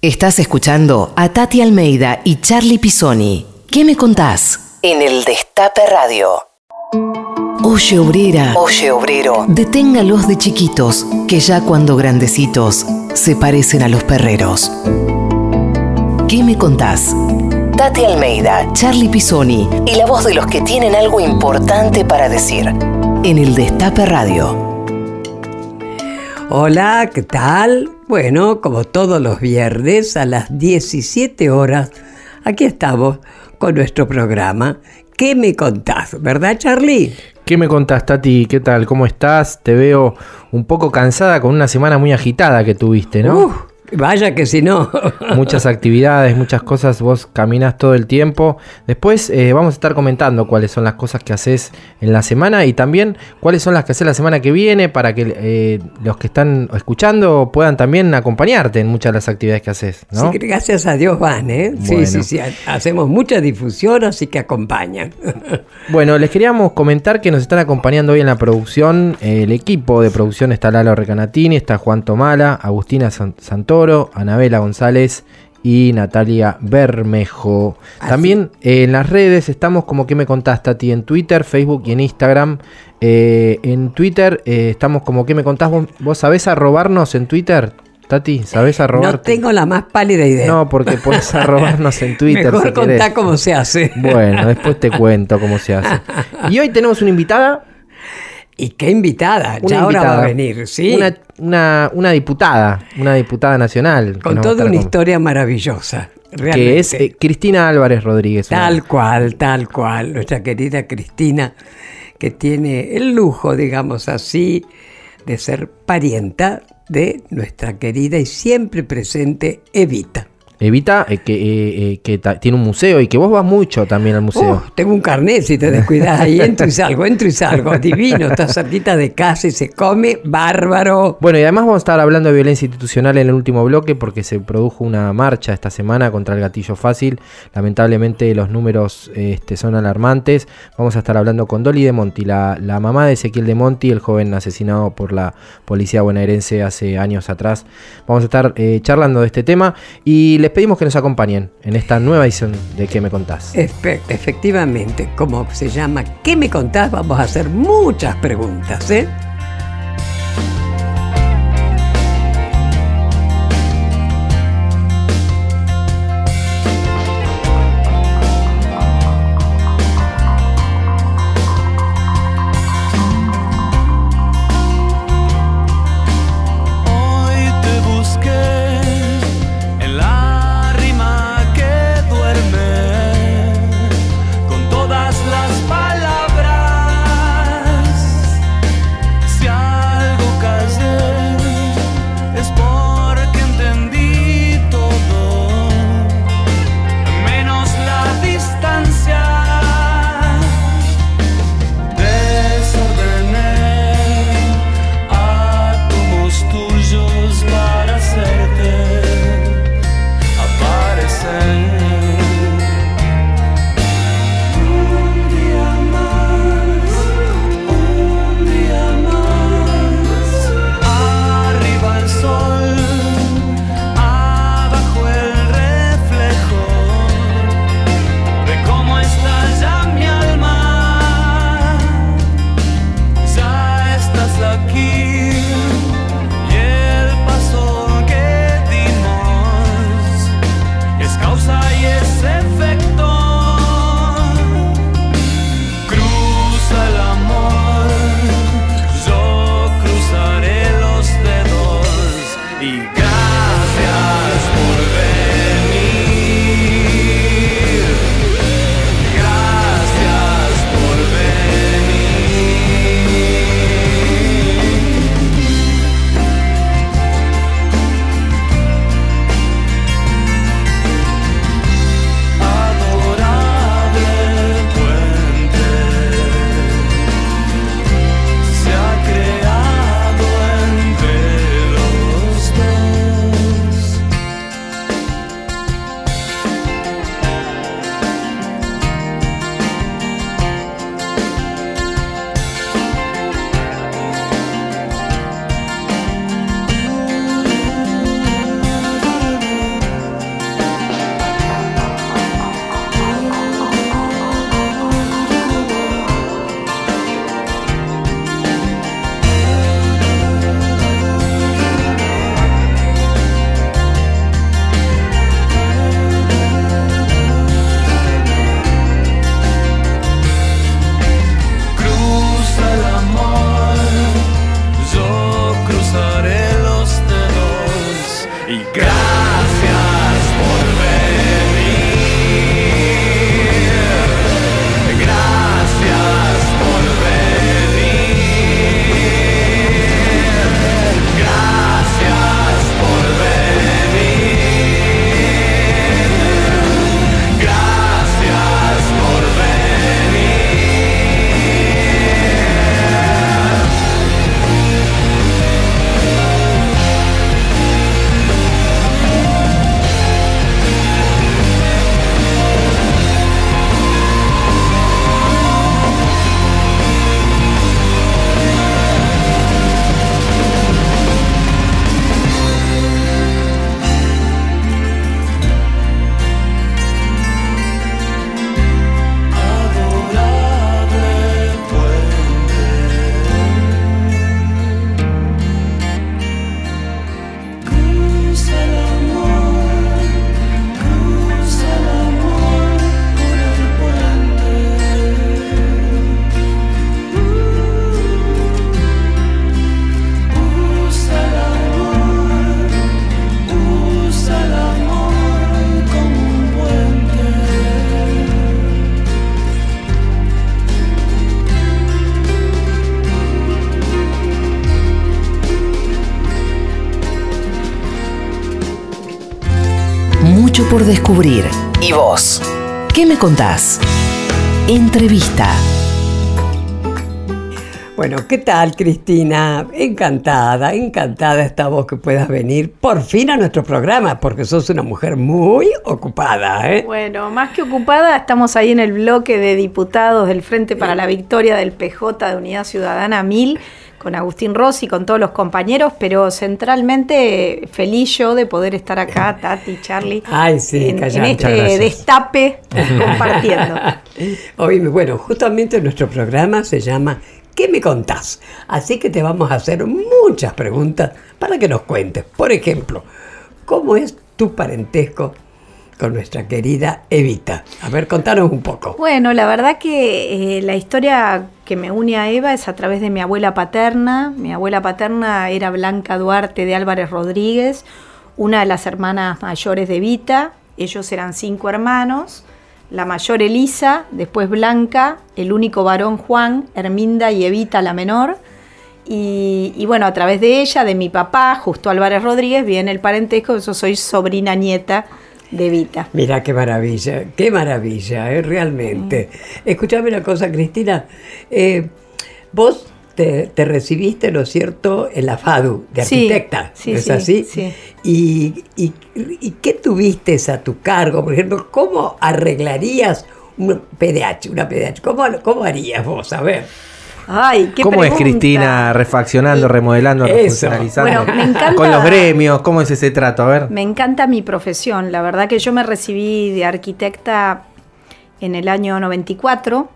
Estás escuchando a Tati Almeida y Charlie Pisoni. ¿Qué me contás? En el Destape Radio. Oye obrera, oye obrero, deténgalos de chiquitos, que ya cuando grandecitos se parecen a los perreros. ¿Qué me contás? Tati Almeida, Charlie Pisoni y la voz de los que tienen algo importante para decir. En el Destape Radio. Hola, ¿qué tal? Bueno, como todos los viernes a las 17 horas, aquí estamos con nuestro programa. ¿Qué me contás? ¿Verdad, Charlie? ¿Qué me contás, Tati? ¿Qué tal? ¿Cómo estás? Te veo un poco cansada con una semana muy agitada que tuviste, ¿no? Uh, Vaya que si no. muchas actividades, muchas cosas, vos caminas todo el tiempo. Después eh, vamos a estar comentando cuáles son las cosas que haces en la semana y también cuáles son las que haces la semana que viene para que eh, los que están escuchando puedan también acompañarte en muchas de las actividades que haces. ¿no? Sí, gracias a Dios van, ¿eh? Sí, sí, sí. Hacemos mucha difusión, así que acompañan. bueno, les queríamos comentar que nos están acompañando hoy en la producción. el equipo de producción está Lalo Recanatini, está Juan Tomala, Agustina Santoro. Anabela González y Natalia Bermejo. También eh, en las redes estamos como que me contás, Tati, en Twitter, Facebook y en Instagram. Eh, en Twitter eh, estamos como que me contás, ¿Vos, sabés arrobarnos en Twitter? Tati, ¿sabés arrobar? No tengo la más pálida idea. No, porque puedes arrobarnos en Twitter. Mejor contá cómo se hace. Bueno, después te cuento cómo se hace. Y hoy tenemos una invitada y qué invitada, ya ahora va a venir, ¿sí? Una, una, diputada, una diputada nacional. Con toda una historia maravillosa. Realmente. Que es eh, Cristina Álvarez Rodríguez. Tal cual, tal cual. Nuestra querida Cristina, que tiene el lujo, digamos así, de ser parienta de nuestra querida y siempre presente Evita. Evita eh, que, eh, eh, que tiene un museo y que vos vas mucho también al museo. tengo un carnet si te descuidas ahí, entro y salgo, entro y salgo, divino, está cerquita de casa y se come bárbaro. Bueno, y además vamos a estar hablando de violencia institucional en el último bloque porque se produjo una marcha esta semana contra el gatillo fácil. Lamentablemente los números este, son alarmantes. Vamos a estar hablando con Dolly de Monti, la, la mamá de Ezequiel de Monti, el joven asesinado por la policía bonaerense hace años atrás. Vamos a estar charlando de este tema y les pedimos que nos acompañen en esta nueva edición de ¿Qué me contás? efectivamente, como se llama ¿Qué me contás? Vamos a hacer muchas preguntas, ¿eh? Descubrir. ¿Y vos? ¿Qué me contás? Entrevista. Bueno, ¿qué tal Cristina? Encantada, encantada estamos que puedas venir por fin a nuestro programa, porque sos una mujer muy ocupada. ¿eh? Bueno, más que ocupada, estamos ahí en el bloque de diputados del Frente para la Victoria del PJ de Unidad Ciudadana 1000 con Agustín Rossi, con todos los compañeros, pero centralmente feliz yo de poder estar acá, Tati, Charlie, Ay, sí, en, calla, en este destape compartiendo. Hoy, bueno, justamente nuestro programa se llama ¿Qué me contás? Así que te vamos a hacer muchas preguntas para que nos cuentes. Por ejemplo, ¿cómo es tu parentesco con nuestra querida Evita? A ver, contanos un poco. Bueno, la verdad que eh, la historia que me une a Eva es a través de mi abuela paterna. Mi abuela paterna era Blanca Duarte de Álvarez Rodríguez, una de las hermanas mayores de Evita. Ellos eran cinco hermanos. La mayor Elisa, después Blanca, el único varón Juan, Herminda y Evita la menor. Y, y bueno, a través de ella, de mi papá, Justo Álvarez Rodríguez, viene el parentesco, yo soy sobrina nieta de Evita. Mira qué maravilla, qué maravilla, ¿eh? realmente. Escuchame una cosa, Cristina. eh, vos te, te recibiste, ¿no es cierto?, en la FADU de arquitecta, sí, ¿no es sí, así? sí. Y, y, y qué tuviste a tu cargo? Por ejemplo, ¿cómo arreglarías un PDH, una PDH? ¿Cómo, cómo harías vos? A ver. Ay, qué ¿Cómo es. Cristina refaccionando, remodelando, Eso. refuncionalizando? Bueno, me encanta- Con los gremios, ¿cómo es ese trato? A ver. Me encanta mi profesión. La verdad que yo me recibí de arquitecta en el año 94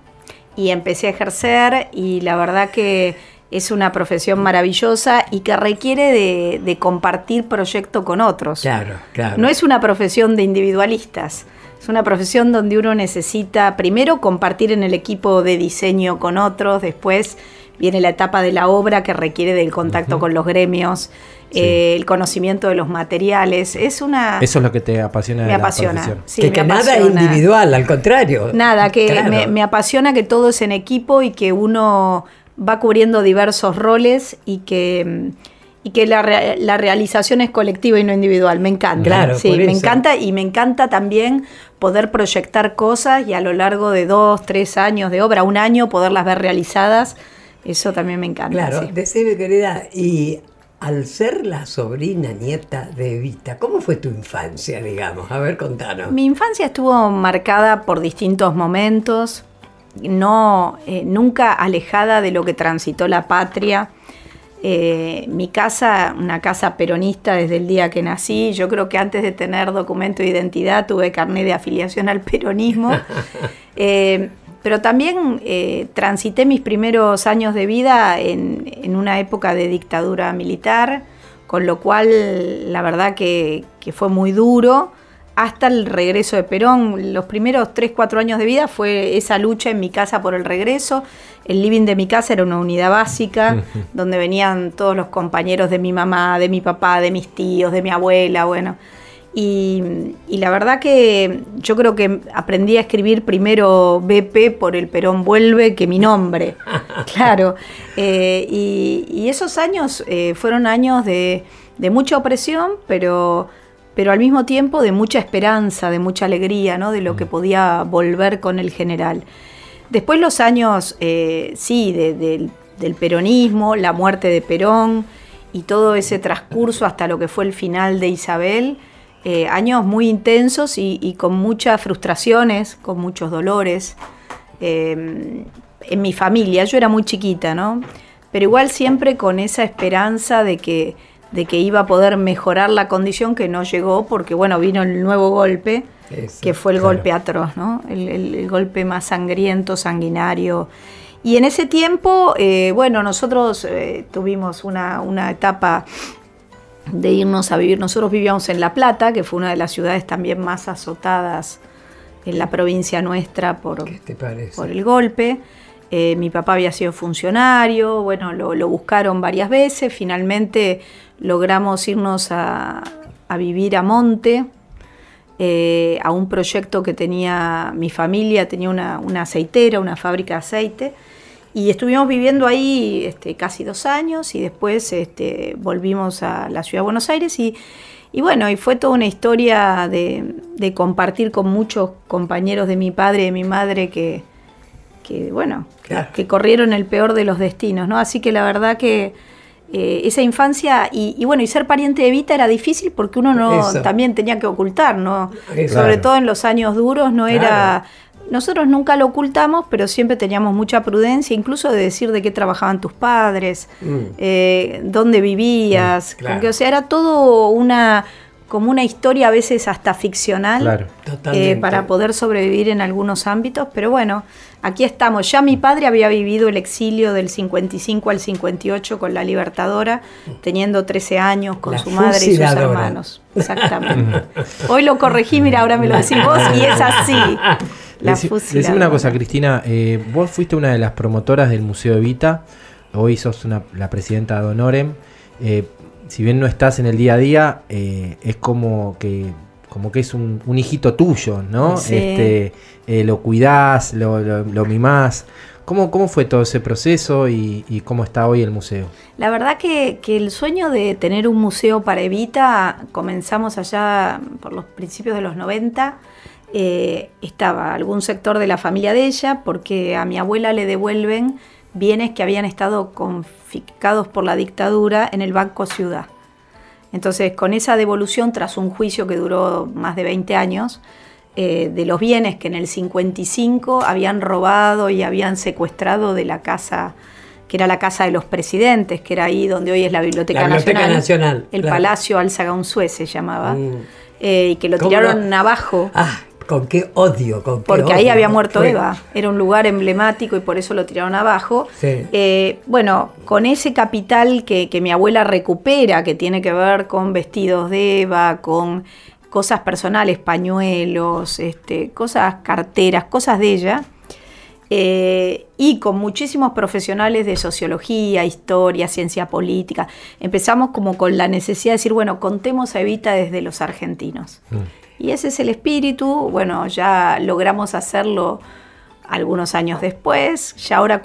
y empecé a ejercer y la verdad que es una profesión maravillosa y que requiere de, de compartir proyecto con otros. Claro, claro. No es una profesión de individualistas, es una profesión donde uno necesita primero compartir en el equipo de diseño con otros, después viene la etapa de la obra que requiere del contacto con los gremios, eh, el conocimiento de los materiales. Es una... Eso es lo que te apasiona de me la apasiona. profesión. sí, que, me que nada individual, al contrario. Nada, que Claro. me, me apasiona que todo es en equipo y que uno va cubriendo diversos roles y que, mm, y que la, rea- la realización es colectiva y no individual. Me encanta. Claro, sí, me encanta y me encanta también poder proyectar cosas y a lo largo de dos, tres años de obra, un año, poderlas ver realizadas. Eso también me encanta. Claro, sí. decime querida, y al ser la sobrina nieta de Evita, ¿cómo fue tu infancia, digamos? A ver, contanos. Mi infancia estuvo marcada por distintos momentos, no, eh, nunca alejada de lo que transitó la patria. Eh, mi casa, una casa peronista desde el día que nací. Yo creo que antes de tener documento de identidad tuve carnet de afiliación al peronismo. Eh, pero también eh, transité mis primeros años de vida en, en una época de dictadura militar, con lo cual la verdad que, que fue muy duro hasta el regreso de Perón. Los primeros 3, 4 años de vida fue esa lucha en mi casa por el regreso. El living de mi casa era una unidad básica, donde venían todos los compañeros de mi mamá, de mi papá, de mis tíos, de mi abuela, bueno. Y, y la verdad que yo creo que aprendí a escribir primero BP por el Perón Vuelve que mi nombre. Claro. Eh, y, y esos años eh, fueron años de, de mucha opresión, pero, pero al mismo tiempo de mucha esperanza, de mucha alegría, ¿no? De lo que podía volver con el general. Después los años, eh, sí, de- del- del peronismo, la muerte de Perón y todo ese transcurso hasta lo que fue el final de Isabel, eh, años muy intensos y, y con muchas frustraciones, con muchos dolores. eh, en mi familia, yo era muy chiquita, ¿no? Pero igual siempre con esa esperanza de que, de que iba a poder mejorar la condición que no llegó porque, bueno, vino el nuevo golpe Eso, que fue el claro. golpe atroz, ¿no? El, el- el golpe más sangriento, sanguinario. Y en ese tiempo, eh, bueno, nosotros eh, tuvimos una, una etapa de irnos a vivir. Nosotros vivíamos en La Plata, que fue una de las ciudades también más azotadas en la provincia nuestra por, ¿Qué te parece? por el golpe. Eh, mi papá había sido funcionario, bueno, lo, buscaron varias veces, finalmente logramos irnos a, vivir a Monte, eh, a un proyecto que tenía mi familia, tenía una, aceitera, una fábrica de aceite, y estuvimos viviendo ahí este, casi dos años y después este, volvimos a la ciudad de Buenos Aires y, Y bueno, y fue toda una historia de, de compartir con muchos compañeros de mi padre y de mi madre que, que bueno, Claro. que corrieron el peor de los destinos, ¿no? Así que la verdad que eh, esa infancia y, y bueno, y ser pariente de Evita era difícil porque uno no Eso. también tenía que ocultar, ¿no? Eso. Sobre todo en los años duros no era... Nosotros nunca lo ocultamos, pero siempre teníamos mucha prudencia, incluso de decir de qué trabajaban tus padres, Mm. eh, dónde vivías, Mm, claro. o sea, era todo una como una historia a veces hasta ficcional Claro. Totalmente. eh, para poder sobrevivir en algunos ámbitos, pero bueno, aquí estamos. Ya mi padre había vivido el exilio del 55 al 58 con la Libertadora, teniendo 13 años con La su madre y sus hermanos. Exactamente. Hoy lo corregí, mira, ahora me lo decís vos y es así. La. Decime una cosa, Cristina. eh, vos fuiste una de las promotoras del Museo Evita. Hoy sos una- la presidenta de Honorem. Eh, si bien no estás en el día a día, eh, es como que como que es un, un hijito tuyo, ¿no? Sí. Este, eh, lo cuidás, lo, lo, lo mimás. ¿Cómo, ¿Cómo fue todo ese proceso y, y cómo está hoy el museo? La verdad que, que el sueño de tener un museo para Evita comenzamos allá por los principios de los 90. Eh, estaba algún sector de la familia de ella porque a mi abuela le devuelven bienes que habían estado confiscados por la dictadura en el Banco Ciudad. Entonces, con esa devolución, tras un juicio que duró más de 20 años, eh, de los bienes que en el 55 habían robado y habían secuestrado de la casa, que era la casa de los presidentes, que era ahí donde hoy es la Biblioteca, La Biblioteca Nacional, Nacional, el claro. Palacio Alzagaunzue se llamaba, Mm. eh, y que lo ¿Cómo tiraron abajo. Ah, con qué odio, con qué Porque ahí había muerto Eva, era un lugar emblemático y por eso lo tiraron abajo. Sí. Eh, bueno, con ese capital que, que mi abuela recupera, que tiene que ver con vestidos de Eva, con cosas personales, pañuelos, este, cosas, carteras, cosas de ella, eh, y con muchísimos profesionales de sociología, historia, ciencia política, empezamos como con la necesidad de decir, bueno, contemos a Evita desde los argentinos. Y ese es el espíritu, bueno, ya logramos hacerlo algunos años después, ya ahora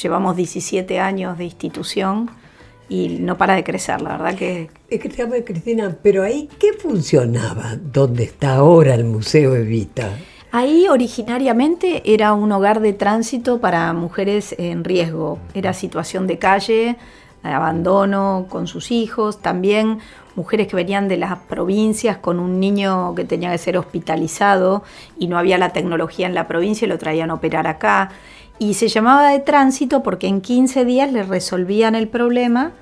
llevamos 17 años de institución y no para de crecer, la verdad que Es que te Cristina, pero ahí, ¿qué funcionaba? ¿Dónde está ahora el Museo Evita? Ahí originariamente era un hogar de tránsito para mujeres en riesgo. Era situación de calle, abandono con sus hijos, también mujeres que venían de las provincias con un niño que tenía que ser hospitalizado y no había la tecnología en la provincia y lo traían a operar acá. Y se llamaba de tránsito porque en 15 días les resolvían el problema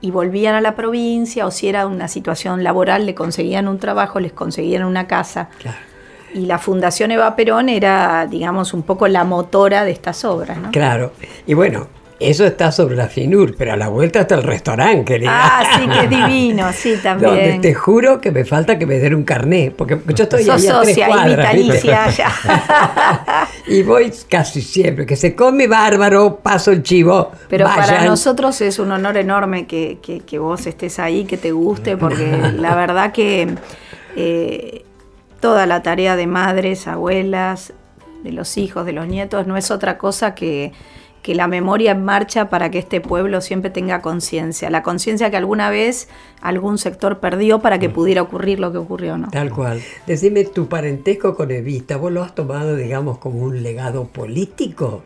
y volvían a la provincia o si era una situación laboral le conseguían un trabajo, les conseguían una casa. Claro. Y la Fundación Eva Perón era, digamos, un poco la motora de estas obras, ¿no? Claro. Y bueno, eso está sobre la FINUR, pero a la vuelta está el restaurante, querida. Ah, sí, que es divino, sí, Donde también. te juro que me falta que me den un carné, porque yo estoy Sos ahí a tres socia y cuadras, ¿viste? vitalicia ya. Y voy casi siempre, que se come bárbaro, paso el chivo. Pero para nosotros es un honor enorme que, que- que vos estés ahí, que te guste, porque la verdad que eh, toda la tarea de madres, abuelas, de los hijos, de los nietos, no es otra cosa que, que la memoria en marcha para que este pueblo siempre tenga conciencia. La conciencia que alguna vez algún sector perdió para que pudiera ocurrir lo que ocurrió, ¿no? Tal cual. Decime, tu parentesco con Evita, ¿vos lo has tomado, digamos, como un legado político?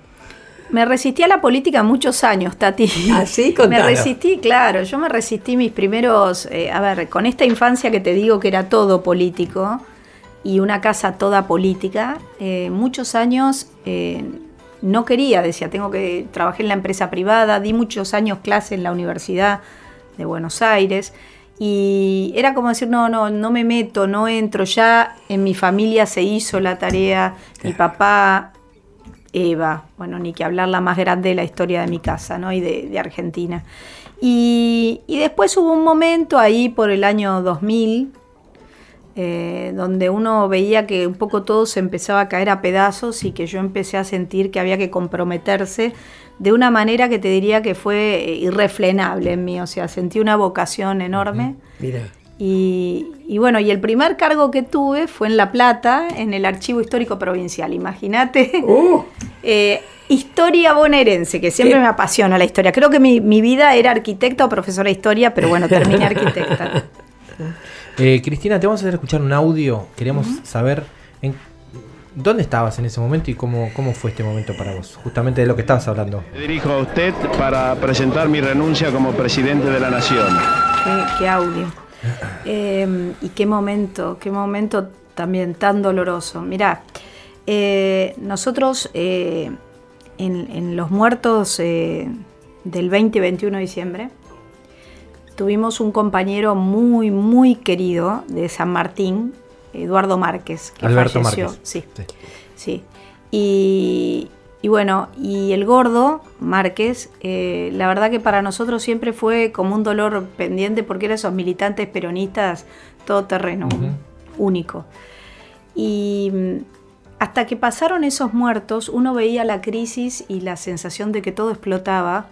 Me resistí a la política muchos años, Tati. ¿Ah, sí? Me resistí, claro. Yo me resistí mis primeros. eh, a ver, con esta infancia que te digo que era todo político y una casa toda política, eh, muchos años eh, no quería, decía, tengo que. Trabajé en la empresa privada, di muchos años clase en la Universidad de Buenos Aires. Y era como decir, no, no, no me meto, no entro. Ya en mi familia se hizo la tarea. Mi papá Eva, bueno, ni que hablar la más grande de la historia de mi casa, ¿no? Y de, de Argentina. Y, y después hubo un momento ahí por el año 2000, eh, donde uno veía que un poco todo se empezaba a caer a pedazos y que yo empecé a sentir que había que comprometerse de una manera que te diría que fue eh, irrefrenable en mí, o sea, sentí una vocación enorme. Mira. Y, y bueno, y el primer cargo que tuve fue en La Plata, en el Archivo Histórico Provincial. Imagínate. ¡Uh! Eh, historia bonaerense, que siempre ¿Qué? me apasiona la historia. Creo que mi, mi vida era arquitecta o profesora de historia, pero bueno, terminé arquitecta. Eh, Cristina, te vamos a hacer escuchar un audio. Queremos saber en, dónde estabas en ese momento y cómo, cómo fue este momento para vos, justamente de lo que estabas hablando. Me dirijo a usted para presentar mi renuncia como presidente de la Nación. Qué, qué audio. Eh, y qué momento, qué momento también tan doloroso. Mirá, eh, nosotros eh, en, en los muertos eh, del 20 y 21 de diciembre tuvimos un compañero muy, muy querido de San Martín, Eduardo Márquez, que Alberto falleció. Márquez. Sí, Sí. sí. Y, y bueno, y el gordo, Márquez, eh, la verdad que para nosotros siempre fue como un dolor pendiente porque eran esos militantes peronistas todoterreno, único. Y mm, hasta que pasaron esos muertos, uno veía la crisis y la sensación de que todo explotaba,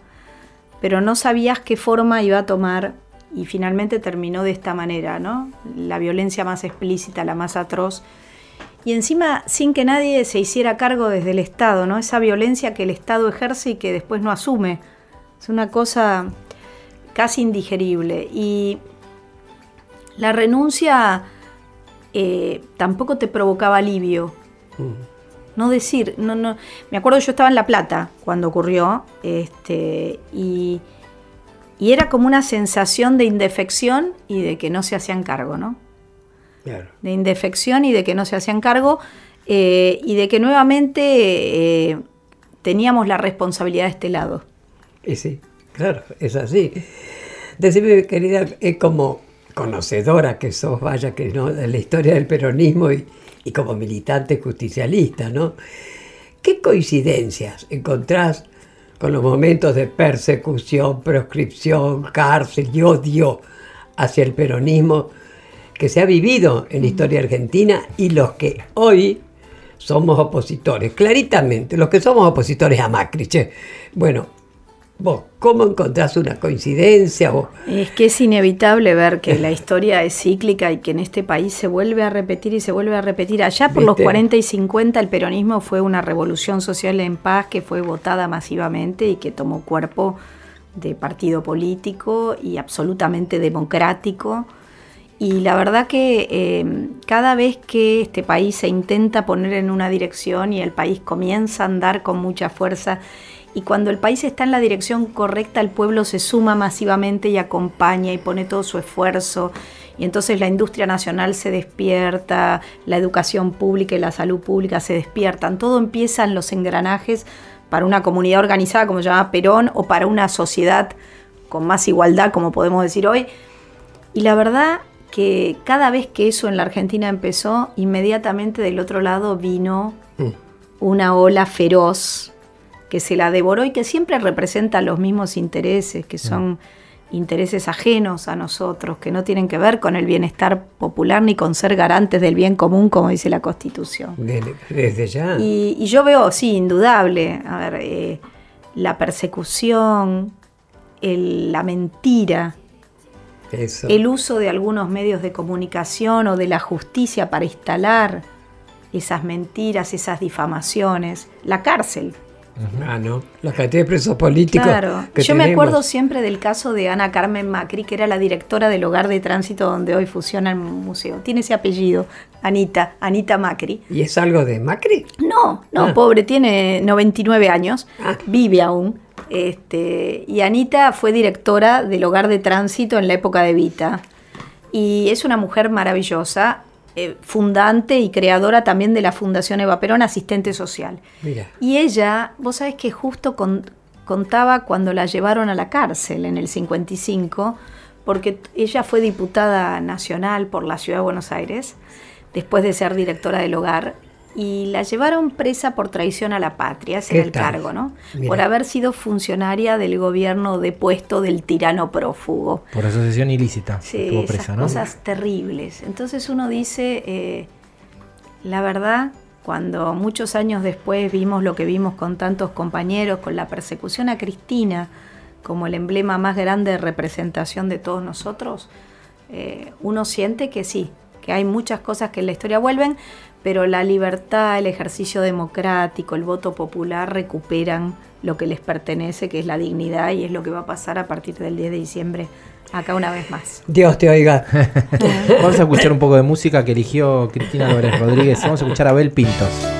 pero no sabías qué forma iba a tomar y finalmente terminó de esta manera, ¿no? La violencia más explícita, la más atroz. Y encima sin que nadie se hiciera cargo desde el Estado, ¿no? Esa violencia que el Estado ejerce y que después no asume. Es una cosa casi indigerible. Y la renuncia eh, tampoco te provocaba alivio. No decir, no, no. Me acuerdo yo estaba en La Plata cuando ocurrió, este, y, y era como una sensación de indefección y de que no se hacían cargo, ¿no? Claro. de indefección y de que no se hacían cargo eh, y de que nuevamente eh, teníamos la responsabilidad de este lado. Y sí, claro, es así. Decime, querida, es como conocedora que sos, vaya que no, de la historia del peronismo y, y como militante justicialista, ¿no? ¿Qué coincidencias encontrás con los momentos de persecución, proscripción, cárcel y odio hacia el peronismo que se ha vivido en la historia argentina y los que hoy somos opositores, claritamente, los que somos opositores a Macri, che. Bueno, vos, ¿cómo encontrás una coincidencia? O, Es que es inevitable ver que la historia es cíclica y que en este país se vuelve a repetir y se vuelve a repetir. Allá por los ¿Viste? 40 y 50 el peronismo fue una revolución social en paz que fue votada masivamente y que tomó cuerpo de partido político y absolutamente democrático. Y la verdad que eh, cada vez que este país se intenta poner en una dirección y el país comienza a andar con mucha fuerza, y cuando el país está en la dirección correcta, el pueblo se suma masivamente y acompaña y pone todo su esfuerzo. Y entonces la industria nacional se despierta, la educación pública y la salud pública se despiertan. Todo empiezan los engranajes para una comunidad organizada, como se llama Perón, o para una sociedad con más igualdad, como podemos decir hoy. Y la verdad que cada vez que eso en la Argentina empezó, inmediatamente del otro lado vino una ola feroz que se la devoró y que siempre representa los mismos intereses, que son intereses ajenos a nosotros, que no tienen que ver con el bienestar popular ni con ser garantes del bien común, como dice la Constitución. de- desde ya. Y, y yo veo, sí, indudable, a ver, eh, la persecución, el- la mentira, Eso. el uso de algunos medios de comunicación o de la justicia para instalar esas mentiras, esas difamaciones, la cárcel. Ah, no. La cantidad de presos políticos. Claro, que yo me acuerdo siempre del caso de Ana Carmen Macri, que era la directora del hogar de tránsito donde hoy funciona el museo. Tiene ese apellido, Anita, Anita Macri. ¿Y es algo de Macri? No, no, Ah. pobre, tiene 99 años, Ah. vive aún. Este, y Anita fue directora del hogar de tránsito en la época de Vita. Y es una mujer maravillosa, eh, fundante y creadora también de la Fundación Eva Perón, asistente social. Mira. Y ella, vos sabés que justo con- contaba cuando la llevaron a la cárcel en el 55, porque ella fue diputada nacional por la Ciudad de Buenos Aires, después de ser directora del hogar, y la llevaron presa por traición a la patria, ese ¿Qué era el tal? cargo, ¿no? Mira. Por haber sido funcionaria del gobierno depuesto del tirano prófugo. Por asociación ilícita. Sí, estuvo esas presa, ¿no? cosas terribles. Entonces uno dice, eh, la verdad, cuando muchos años después vimos lo que vimos con tantos compañeros, con la persecución a Cristina como el emblema más grande de representación de todos nosotros, eh, uno siente que sí, que hay muchas cosas que en la historia vuelven, pero la libertad, el ejercicio democrático, el voto popular recuperan lo que les pertenece, que es la dignidad, y es lo que va a pasar a partir del 10 de diciembre, acá una vez más. Dios te oiga. Vamos a escuchar un poco de música que eligió Cristina Álvarez Rodríguez. Vamos a escuchar a Bel Pintos.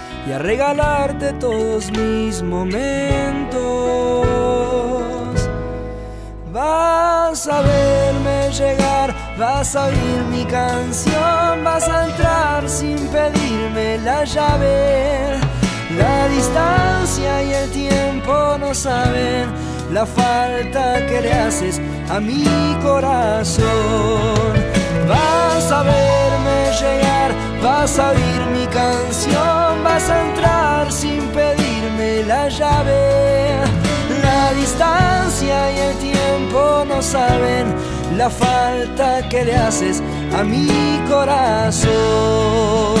y a regalarte todos mis momentos. Vas a verme llegar, vas a oír mi canción, vas a entrar sin pedirme la llave. La distancia y el tiempo no saben la falta que le haces a mi corazón. Vas a verme llegar, vas a oír canción, vas a entrar sin pedirme la llave. La distancia y el tiempo no saben la falta que le haces a mi corazón.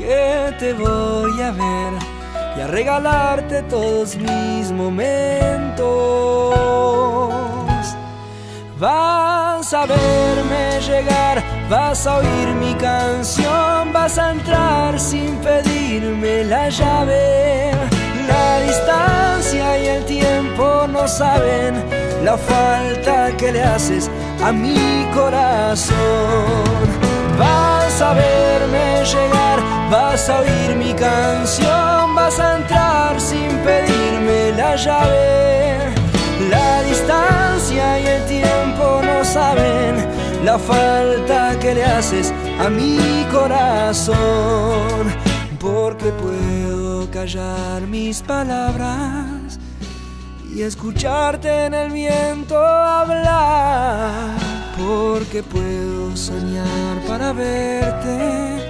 que te voy a ver y a regalarte todos mis momentos. Vas a verme llegar, vas a oír mi canción, vas a entrar sin pedirme la llave. La distancia y el tiempo no saben la falta que le haces a mi corazón. Vas a vas a oír mi canción, vas a entrar sin pedirme la llave. La distancia y el tiempo no saben la falta que le haces a mi corazón, porque puedo callar mis palabras y escucharte en el viento hablar, porque puedo soñar para verte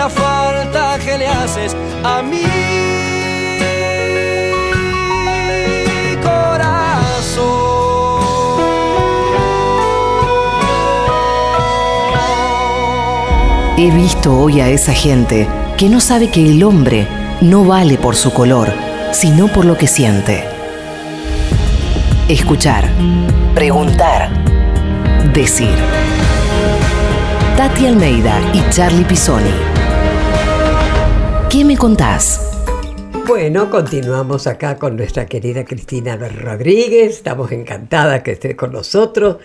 la falta que le haces a mi corazón. He visto hoy a esa gente que no sabe que el hombre no vale por su color, sino por lo que siente. Escuchar, preguntar, decir. Tati Almeida y Charlie Pisoni. ¿Qué me contás? Bueno, continuamos acá con nuestra querida Cristina Rodríguez. Estamos encantadas que estés con nosotros.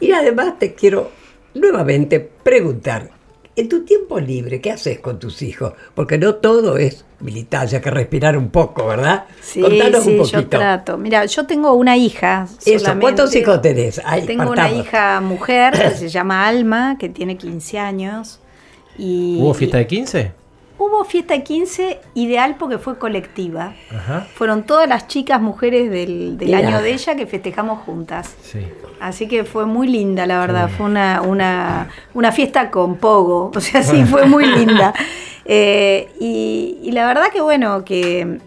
Y además te quiero nuevamente preguntar, en tu tiempo libre, ¿qué haces con tus hijos? Porque no todo es militancia, que respirar un poco, ¿verdad? Sí, Contanos sí, un yo poquito. trato. Mira, yo tengo una hija. Eso, solamente. ¿cuántos hijos tenés? Ahí, tengo una hija mujer que se llama Alma, que tiene 15 años. Y, ¿Hubo fiesta de 15? Hubo fiesta de 15 ideal porque fue colectiva. Ajá. Fueron todas las chicas mujeres del, año de ella que festejamos juntas. Sí. Así que fue muy linda, la verdad. Fue una, una, una fiesta con pogo. O sea, sí, fue muy linda. Eh, y, y la verdad que bueno, que,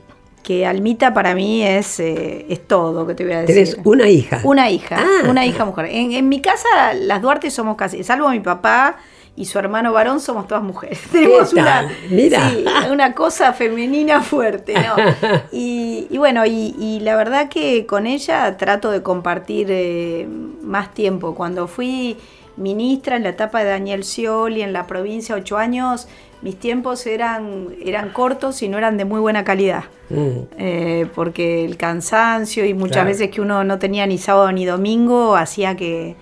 que Almita para mí es, eh, es todo, que te voy a decir. Tenés una hija. Una hija, Ah. una hija mujer. En, en mi casa, las Duarte somos casi, salvo mi papá y su hermano varón, somos todas mujeres. Tenemos una? Mira. sí, una cosa femenina fuerte, ¿no? Y, y bueno, y, y la verdad que con ella trato de compartir eh, más tiempo. Cuando fui ministra en la etapa de Daniel Scioli en la provincia, ocho años, mis tiempos eran, eran cortos y no eran de muy buena calidad. Mm. Eh, porque el cansancio y muchas Claro. veces que uno no tenía ni sábado ni domingo hacía que,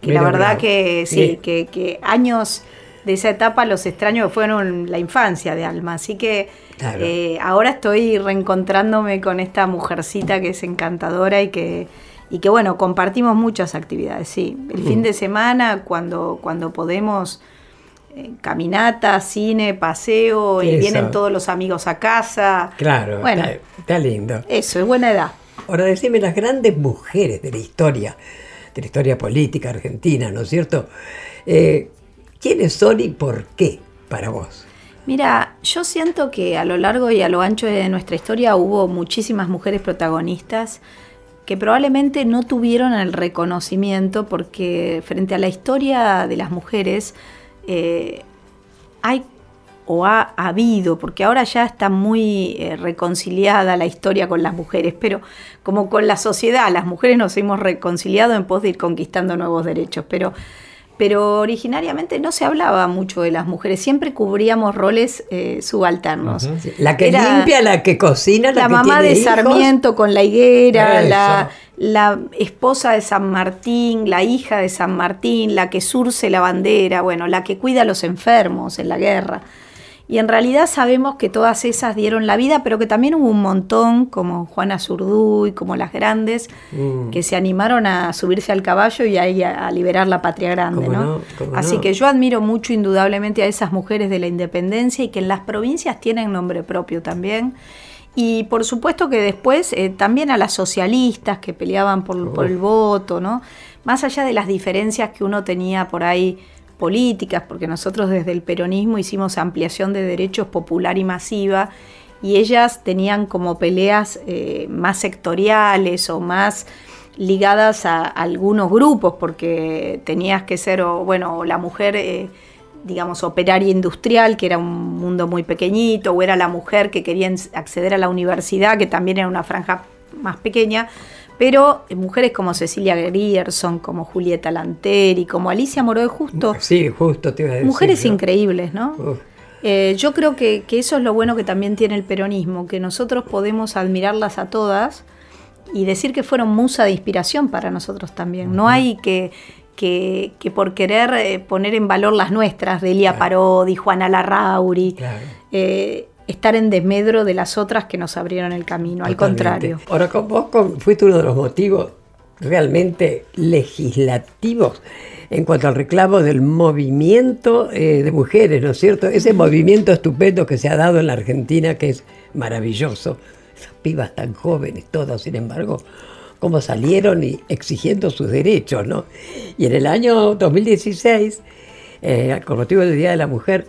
que Mira, la verdad bravo. que sí, Sí. que, que años de esa etapa los extraños fueron la infancia de Alma. Así que Claro. eh, ahora estoy reencontrándome con esta mujercita que es encantadora y que, y que bueno, compartimos muchas actividades, sí. El Mm. fin de semana, cuando, cuando podemos, eh, caminata, cine, paseo, y vienen todos los amigos a casa. Claro, Bueno. está, está lindo. Eso, es buena edad. Ahora decime las grandes mujeres de la historia, de la historia política argentina, ¿no es cierto? Eh, ¿Quiénes son y por qué para vos? Mira, yo siento que a lo largo y a lo ancho de nuestra historia hubo muchísimas mujeres protagonistas que probablemente no tuvieron el reconocimiento porque frente a la historia de las mujeres eh, hay o ha habido, porque ahora ya está muy eh, reconciliada la historia con las mujeres, pero como con la sociedad, las mujeres nos hemos reconciliado en pos de ir conquistando nuevos derechos, pero, pero originariamente no se hablaba mucho de las mujeres, siempre cubríamos roles eh, subalternos. La que Era limpia, la que cocina, la, La que mamá tiene de hijos. Sarmiento con la higuera, la, la esposa de San Martín, la hija de San Martín, la que surce la bandera, bueno, la que cuida a los enfermos en la guerra. Y en realidad sabemos que todas esas dieron la vida, pero que también hubo un montón, como Juana Zurduy, como las grandes, Mm. que se animaron a subirse al caballo y ahí a, a liberar la patria grande, ¿no? Así no. que yo admiro mucho indudablemente a esas mujeres de la independencia y que en las provincias tienen nombre propio también. Y por supuesto que después eh, también a las socialistas que peleaban por, por el voto, ¿no? Más allá de las diferencias que uno tenía por ahí políticas, porque nosotros desde el peronismo hicimos ampliación de derechos popular y masiva, y ellas tenían como peleas eh, más sectoriales o más ligadas a algunos grupos, porque tenías que ser, bueno, la mujer, eh, digamos, operaria industrial, que era un mundo muy pequeñito, o era la mujer que quería acceder a la universidad, que también era una franja más pequeña, pero eh, mujeres como Cecilia Grierson, como Julieta Lanteri, como Alicia Moroe Justo, Sí, justo te iba a decir. mujeres yo. increíbles, ¿no? Uf. Eh, yo creo que, que eso es lo bueno que también tiene el peronismo, que nosotros podemos admirarlas a todas y decir que fueron musa de inspiración para nosotros también. No hay que, que, que por querer eh, poner en valor las nuestras, Delia Parodi, Juana Larrauri, Claro. eh, estar en desmedro de las otras que nos abrieron el camino, al contrario. Ahora, con vos con- fuiste uno de los motivos realmente legislativos en cuanto al reclamo del movimiento eh, de mujeres, ¿no es cierto? Ese movimiento estupendo que se ha dado en la Argentina, que es maravilloso. Esas pibas tan jóvenes, todas, sin embargo, cómo salieron y exigiendo sus derechos, ¿no? Y en el año 2016, eh, con motivo del Día de la Mujer,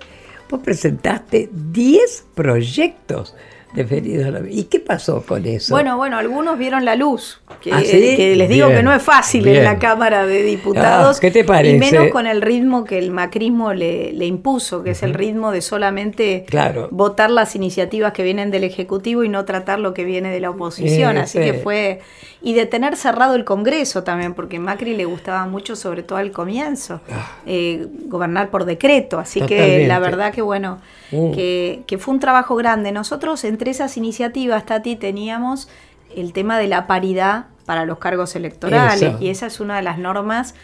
vos presentaste 10 proyectos referidos a la... ¿Y qué pasó con eso? Bueno, bueno, algunos vieron la luz, que, ¿Ah, sí? que les digo Bien, que no es fácil bien. en la Cámara de Diputados. Ah, ¿qué te parece? Y menos con el ritmo que el macrismo le, le impuso, que es el ritmo de solamente Claro. votar las iniciativas que vienen del Ejecutivo y no tratar lo que viene de la oposición. Eh, Así sí. que fue... Y de tener cerrado el Congreso también, porque Macri le gustaba mucho, sobre todo al comienzo, eh, gobernar por decreto. Así que Ah. La verdad que bueno, Mm. que, que fue un trabajo grande. Nosotros entre esas iniciativas, Tati, teníamos el tema de la paridad para los cargos electorales y esa es una de las normas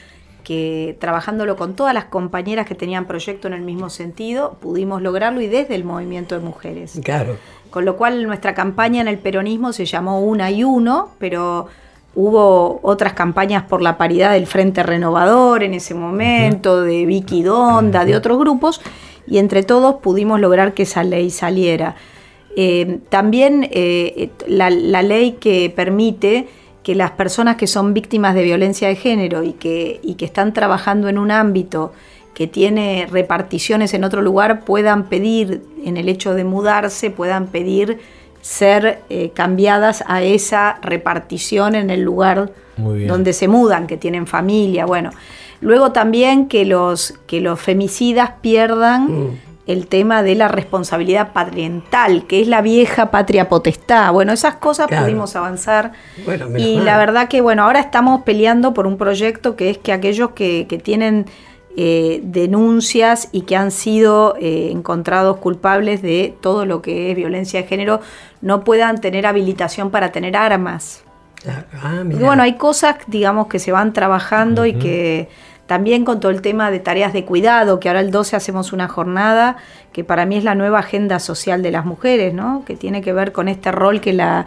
que trabajándolo con todas las compañeras que tenían proyecto en el mismo sentido, pudimos lograrlo y desde el movimiento de mujeres. Claro. Con lo cual nuestra campaña en el peronismo se llamó Una y Uno, pero hubo otras campañas por la paridad del Frente Renovador en ese momento, de Vicky Donda, de otros grupos, y entre todos pudimos lograr que esa ley saliera. Eh, también eh, la, la ley que permite que las personas que son víctimas de violencia de género y que, y que están trabajando en un ámbito que tiene reparticiones en otro lugar puedan pedir, en el hecho de mudarse, puedan pedir ser eh, cambiadas a esa repartición en el lugar donde se mudan, que tienen familia, bueno. Luego también que los, que los femicidas pierdan mm el tema de la responsabilidad parental, que es la vieja patria potestad. Bueno, esas cosas pudimos avanzar. y la verdad que, bueno, ahora estamos peleando por un proyecto que es que aquellos que, tienen eh, denuncias y que han sido eh, encontrados culpables de todo lo que es violencia de género no puedan tener habilitación para tener armas. Ah, y bueno, hay cosas, digamos, que se van trabajando y que también con todo el tema de tareas de cuidado, que ahora el 12 hacemos una jornada que para mí es la nueva agenda social de las mujeres, ¿no? que tiene que ver con este rol que la,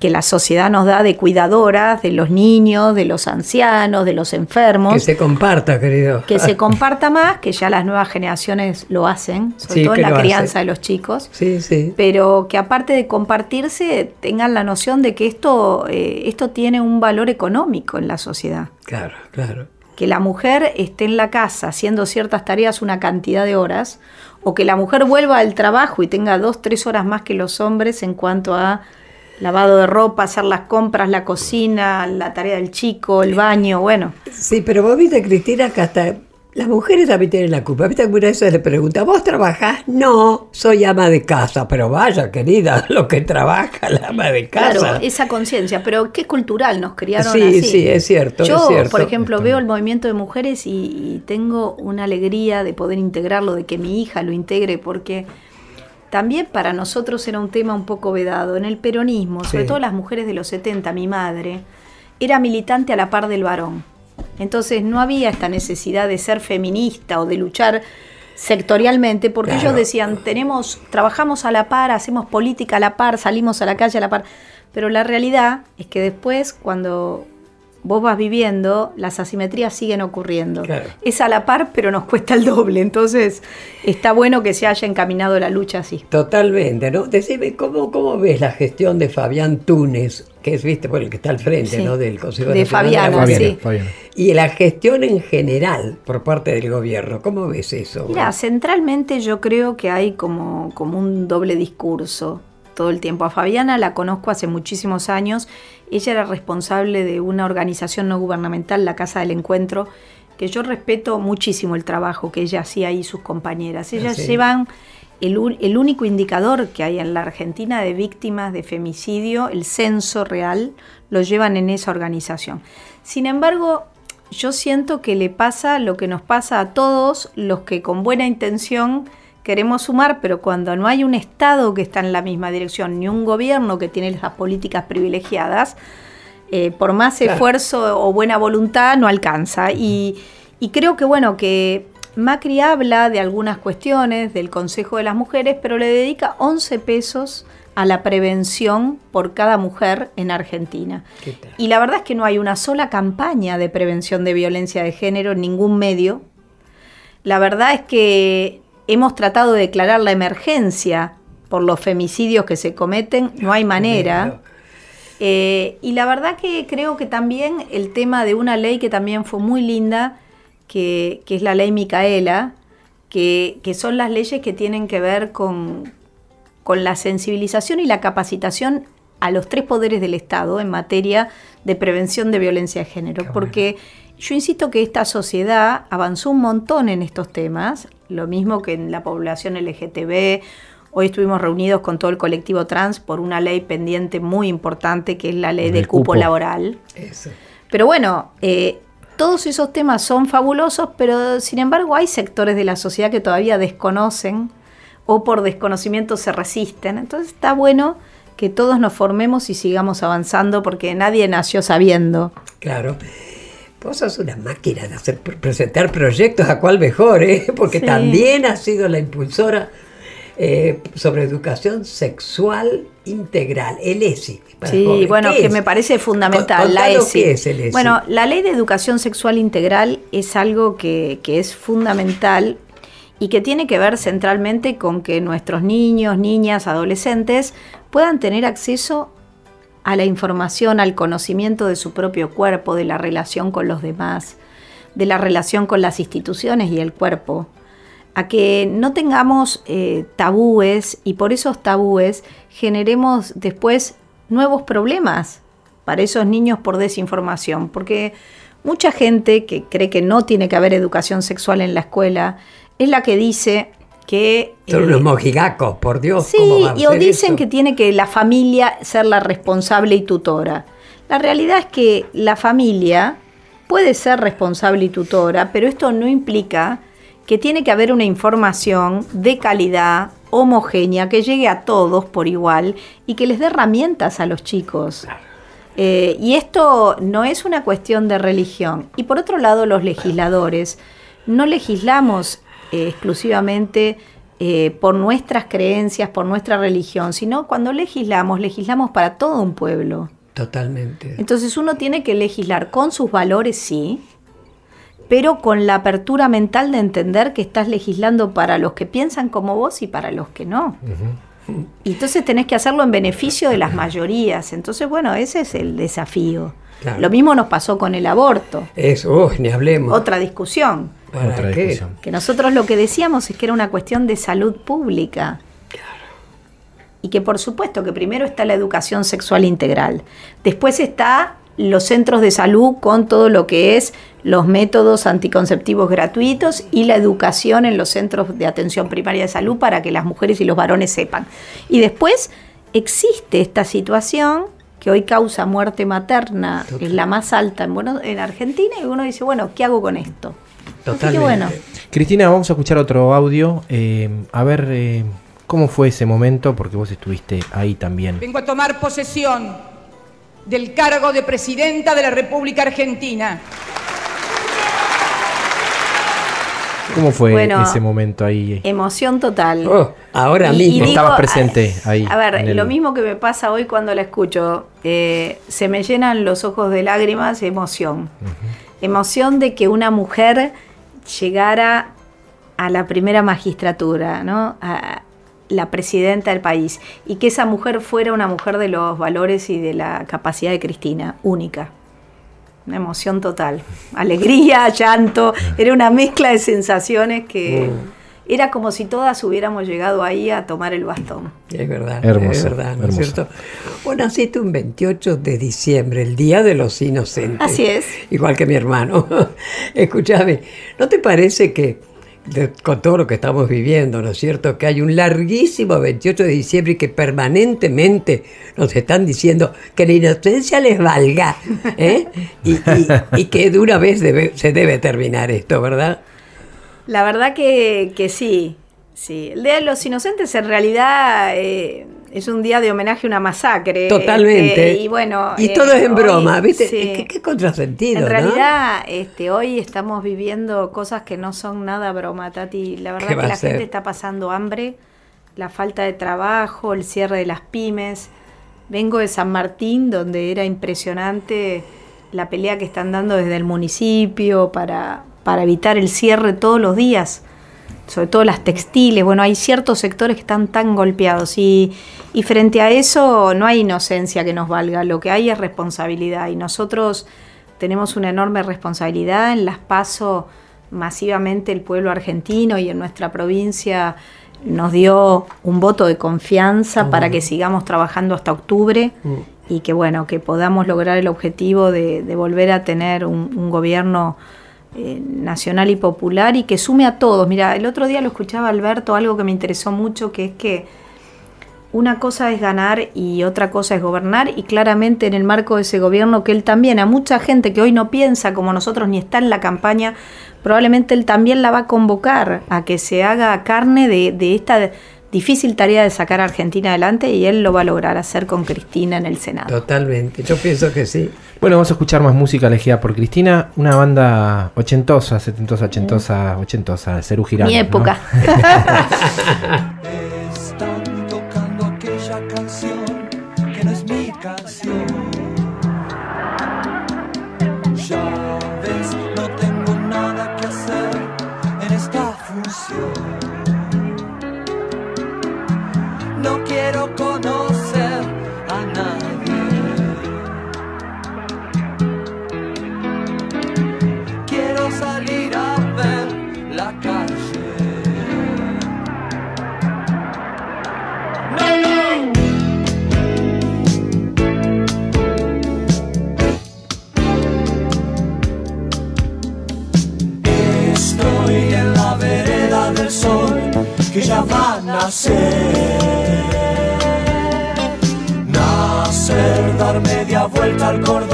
que la sociedad nos da de cuidadoras, de los niños, de los ancianos, de los enfermos. Que se comparta, querido. Que se comparta más, que ya las nuevas generaciones lo hacen, sobre todo en la crianza de los chicos. Sí, sí. Pero que aparte de compartirse, tengan la noción de que esto, eh, esto tiene un valor económico en la sociedad. Claro, claro que la mujer esté en la casa haciendo ciertas tareas una cantidad de horas, o que la mujer vuelva al trabajo y tenga dos, tres horas más que los hombres en cuanto a lavado de ropa, hacer las compras, la cocina, la tarea del chico, el baño, bueno. Sí, pero vos viste, Cristina, que hasta las mujeres también tienen la culpa. ¿Viste alguna vez se le pregunta, ¿vos trabajás? No, soy ama de casa. Pero vaya, querida, lo que trabaja la ama de casa. Claro, esa conciencia, pero qué cultural nos criaron sí, así. Sí, es cierto. Yo, cierto. por ejemplo, veo el movimiento de mujeres y, tengo una alegría de poder integrarlo, de que mi hija lo integre, porque también para nosotros era un tema un poco vedado. En el peronismo, sobre todo las mujeres de los 70, mi madre, era militante a la par del varón. Entonces no había esta necesidad de ser feminista o de luchar sectorialmente, porque ellos decían, tenemos, trabajamos a la par, hacemos política a la par, salimos a la calle a la par. Pero la realidad es que después, cuando vos vas viviendo, las asimetrías siguen ocurriendo. Es a la par, pero nos cuesta el doble. Entonces, está bueno que se haya encaminado la lucha así. Totalmente, ¿no? Decime, ¿cómo, cómo ves la gestión de Fabián Túnez, que es, viste, por el que está al frente, ¿no? Del Consejo de Fabiana, sí. Y la gestión en general por parte del gobierno, ¿cómo ves eso? Mira, centralmente yo creo que hay como, como un doble discurso todo el tiempo. A Fabiana la conozco hace muchísimos años. Ella era responsable de una organización no gubernamental, la Casa del Encuentro, que yo respeto muchísimo el trabajo que ella hacía y sus compañeras. Ellas llevan el, el, único indicador que hay en la Argentina de víctimas de femicidio, el censo real, lo llevan en esa organización. Sin embargo, yo siento que le pasa lo que nos pasa a todos los que con buena intención queremos sumar, pero cuando no hay un Estado que está en la misma dirección, ni un gobierno que tiene esas políticas privilegiadas, eh, por más esfuerzo o buena voluntad no alcanza. Y, creo que bueno, que Macri habla de algunas cuestiones del Consejo de las Mujeres, pero le dedica 11 pesos a la prevención por cada mujer en Argentina. Y la verdad es que no hay una sola campaña de prevención de violencia de género en ningún medio. La verdad es que hemos tratado de declarar la emergencia por los femicidios que se cometen, no hay manera. Eh, y la verdad que creo que también el tema de una ley que también fue muy linda, que, es la ley Micaela, que, son las leyes que tienen que ver con, con la sensibilización y la capacitación a los tres poderes del Estado en materia de prevención de violencia de género. porque yo insisto que esta sociedad avanzó un montón en estos temas, lo mismo que en la población LGTB. Hoy estuvimos reunidos con todo el colectivo trans por una ley pendiente muy importante que es la ley del cupo, laboral. Pero bueno, eh, todos esos temas son fabulosos, pero sin embargo hay sectores de la sociedad que todavía desconocen o por desconocimiento se resisten. Entonces está bueno que todos nos formemos y sigamos avanzando porque nadie nació sabiendo. Claro. Vos sos una máquina de hacer, presentar proyectos, a cuál mejor, ¿eh? porque Sí. también has sido la impulsora eh, sobre educación sexual integral, el ESI. Sí, jóvenes. bueno, ¿Qué que es? me parece fundamental, Con- la contanos ESI. qué es el ESI. Bueno, la ley de educación sexual integral es algo que, que es fundamental y que tiene que ver centralmente con que nuestros niños, niñas, adolescentes puedan tener acceso a la información, al conocimiento de su propio cuerpo, de la relación con los demás, de la relación con las instituciones y el cuerpo, a que no tengamos eh, tabúes y por esos tabúes generemos después nuevos problemas para esos niños por desinformación, porque mucha gente que cree que no tiene que haber educación sexual en la escuela es la que dice que... Son eh, unos mojigacos, por Dios. Sí, ¿cómo va a y o dicen eso? que tiene que la familia ser la responsable y tutora. La realidad es que la familia puede ser responsable y tutora, pero esto no implica que tiene que haber una información de calidad, homogénea, que llegue a todos por igual y que les dé herramientas a los chicos. Eh, y esto no es una cuestión de religión. Y por otro lado, los legisladores no legislamos eh, exclusivamente eh, por nuestras creencias, por nuestra religión, sino cuando legislamos, legislamos para todo un pueblo. Totalmente. Entonces uno tiene que legislar con sus valores, sí, pero con la apertura mental de entender que estás legislando para los que piensan como vos y para los que no. Y entonces tenés que hacerlo en beneficio de las mayorías. Entonces, bueno, ese es el desafío. Claro. Lo mismo nos pasó con el aborto. Eso, oh, ni hablemos. Otra discusión. ¿Para Otra qué? discusión. Que nosotros lo que decíamos es que era una cuestión de salud pública. Y que por supuesto que primero está la educación sexual integral. Después está los centros de salud con todo lo que es los métodos anticonceptivos gratuitos y la educación en los centros de atención primaria de salud para que las mujeres y los varones sepan. Y después existe esta situación que hoy causa muerte materna, es la más alta en, bueno, en Argentina, y uno dice, bueno, ¿qué hago con esto? Así que Totalmente. bueno, Cristina, vamos a escuchar otro audio. eh, a ver eh, cómo fue ese momento, porque vos estuviste ahí también. Vengo a tomar posesión del cargo de presidenta de la República Argentina. ¿Cómo fue Bueno, ese momento ahí? emoción total. Oh, ahora Y- y mismo. Estabas presente ahí, A ver, el- lo mismo que me pasa hoy cuando la escucho, eh, se me llenan los ojos de lágrimas, emoción. Emoción de que una mujer llegara a la primera magistratura, ¿no? A la presidenta del país. Y que esa mujer fuera una mujer de los valores y de la capacidad de Cristina, única. Una emoción total. Alegría, llanto. Era una mezcla de sensaciones que era como si todas hubiéramos llegado ahí a tomar el bastón. Es verdad, Hermoso, es verdad, ¿no es cierto? Vos naciste un 28 de diciembre, el Día de los Inocentes. Así es. Igual que mi hermano. Escúchame, ¿no te parece que de- con todo lo que estamos viviendo, ¿no es cierto? Que hay un larguísimo 28 de diciembre y que permanentemente nos están diciendo que la inocencia les valga, ¿eh? Y, y- y que de una vez debe- se debe terminar esto, ¿verdad? La verdad que, que sí, sí. El Día de los Inocentes en realidad eh, es un día de homenaje a una masacre. Totalmente. este, y bueno. Y eh, todo es en hoy- broma, ¿viste? sí. Qué, qué contrasentido, En ¿no? realidad, este, hoy estamos viviendo cosas que no son nada broma, Tati. La verdad ¿Qué que la gente está pasando hambre, la falta de trabajo, el cierre de las pymes. Vengo de San Martín, donde era impresionante la pelea que están dando desde el municipio para, para evitar el cierre todos los días, sobre todo las textiles. Bueno, hay ciertos sectores que están tan golpeados y, y frente a eso no hay inocencia que nos valga, lo que hay es responsabilidad y nosotros tenemos una enorme responsabilidad. En las paso masivamente el pueblo argentino y en nuestra provincia nos dio un voto de confianza para que sigamos trabajando hasta octubre y que bueno, que podamos lograr el objetivo de, de volver a tener un, un gobierno eh, nacional y popular y que sume a todos. Mira, el otro día lo escuchaba Alberto, algo que me interesó mucho, que es que una cosa es ganar y otra cosa es gobernar y claramente en el marco de ese gobierno que él también, a mucha gente que hoy no piensa como nosotros ni está en la campaña, probablemente él también la va a convocar a que se haga carne de, de esta difícil tarea de sacar a Argentina adelante y él lo va a lograr hacer con Cristina en el Senado. Totalmente, yo pienso que sí. Bueno, vamos a escuchar más música elegida por Cristina, una banda ochentosa, setentosa, ochentosa, ochentosa, Cerú Girán. Mi época. nacer. Dar media vuelta al cordón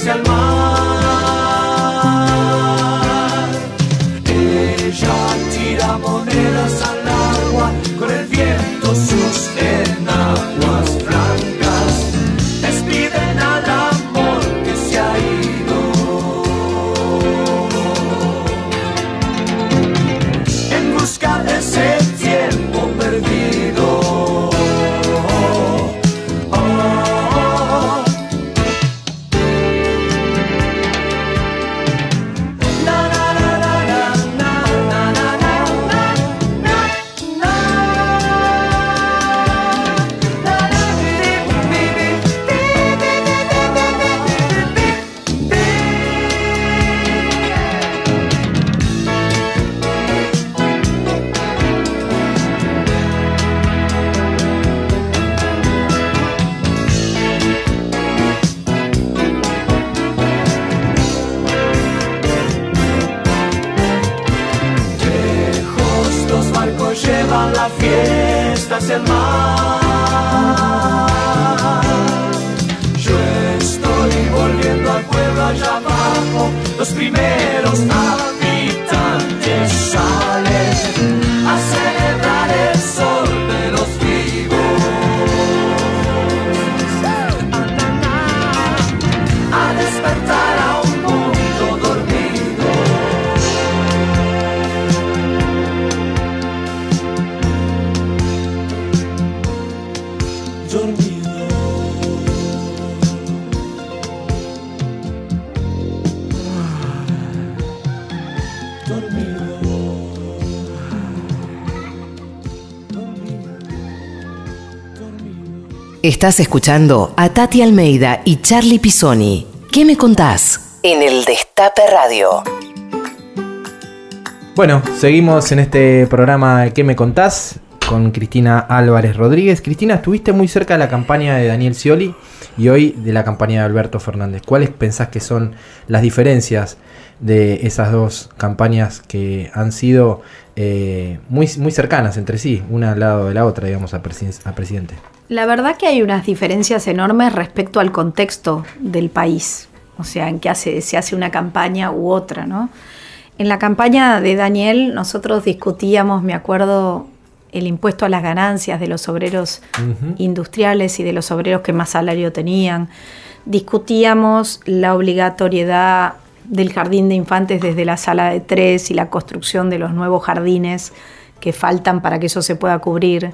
hacia el mar. Los primeros Estás escuchando a Tati Almeida y Charlie Pisoni. ¿Qué me contás? En el Destape Radio. Bueno, seguimos en este programa ¿Qué me contás? con Cristina Álvarez Rodríguez. Cristina, estuviste muy cerca de la campaña de Daniel Scioli y hoy de la campaña de Alberto Fernández. ¿Cuáles pensás que son las diferencias de esas dos campañas que han sido eh, muy, muy cercanas entre sí, una al lado de la otra, digamos, a, presi- a presidente? La verdad que hay unas diferencias enormes respecto al contexto del país, o sea, en que hace, se hace una campaña u otra, ¿no? En la campaña de Daniel nosotros discutíamos, me acuerdo, el impuesto a las ganancias de los obreros industriales y de los obreros que más salario tenían. Discutíamos la obligatoriedad del jardín de infantes desde la sala de tres y la construcción de los nuevos jardines que faltan para que eso se pueda cubrir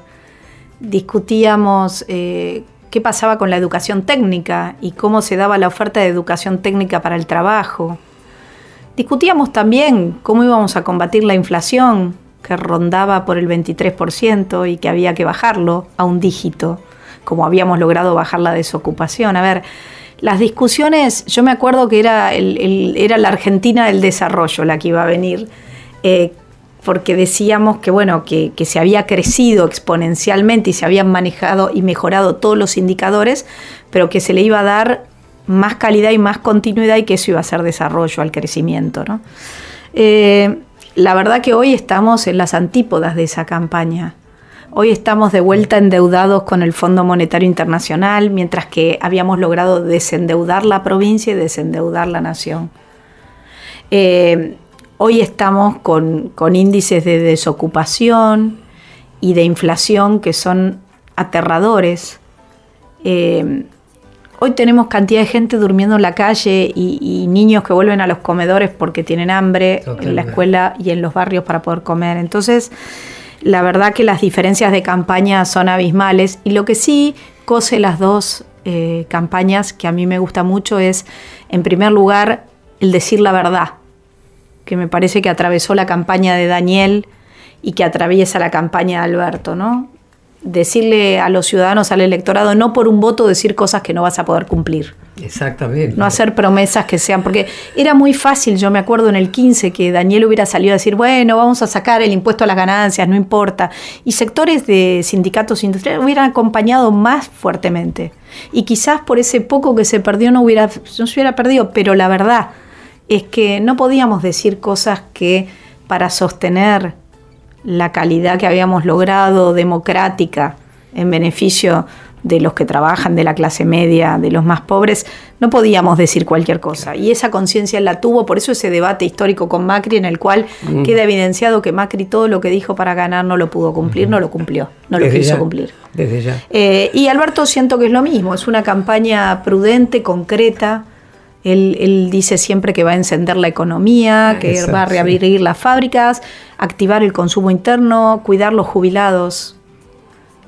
discutíamos eh, qué pasaba con la educación técnica y cómo se daba la oferta de educación técnica para el trabajo. Discutíamos también cómo íbamos a combatir la inflación, que rondaba por el 23% y que había que bajarlo a un dígito, como habíamos logrado bajar la desocupación. A ver, las discusiones, yo me acuerdo que era, el- era la Argentina del desarrollo la que iba a venir. eh, porque decíamos que bueno, que, se había crecido exponencialmente y se habían manejado y mejorado todos los indicadores, pero que se le iba a dar más calidad y más continuidad y que eso iba a ser desarrollo al crecimiento. ¿no? Eh, la verdad que hoy estamos en las antípodas de esa campaña. Hoy estamos de vuelta endeudados con el Fondo Monetario Internacional, mientras que habíamos logrado desendeudar la provincia y desendeudar la nación. Eh, hoy estamos con, índices de desocupación y de inflación que son aterradores. Eh, Hoy tenemos cantidad de gente durmiendo en la calle y, niños que vuelven a los comedores porque tienen hambre en la escuela y en los barrios para poder comer. Entonces, la verdad que las diferencias de campaña son abismales y lo que sí cose las dos eh, campañas que a mí me gusta mucho es, en primer lugar, el decir la verdad, que me parece que atravesó la campaña de Daniel y que atraviesa la campaña de Alberto, ¿no? decirle a los ciudadanos, al electorado, no por un voto decir cosas que no vas a poder cumplir. Exactamente. No hacer promesas que sean, porque era muy fácil, yo me acuerdo en el 15 que Daniel hubiera salido a decir, bueno, vamos a sacar el impuesto a las ganancias, no importa. Y sectores de sindicatos industriales hubieran acompañado más fuertemente. Y quizás por ese poco que se perdió no, hubiera, no se hubiera perdido, pero la verdad es que no podíamos decir cosas que para sostener la calidad que habíamos logrado democrática en beneficio de los que trabajan, de la clase media, de los más pobres, no podíamos decir cualquier cosa. Y esa conciencia la tuvo, por eso ese debate histórico con Macri en el cual mm. queda evidenciado que Macri todo lo que dijo para ganar no lo pudo cumplir, no lo cumplió, no lo quiso cumplir. Desde ya. Eh, y Alberto siento que es lo mismo, es una campaña prudente, concreta, él, dice siempre que va a encender la economía, que va a reabrir las fábricas, activar el consumo interno, cuidar los jubilados.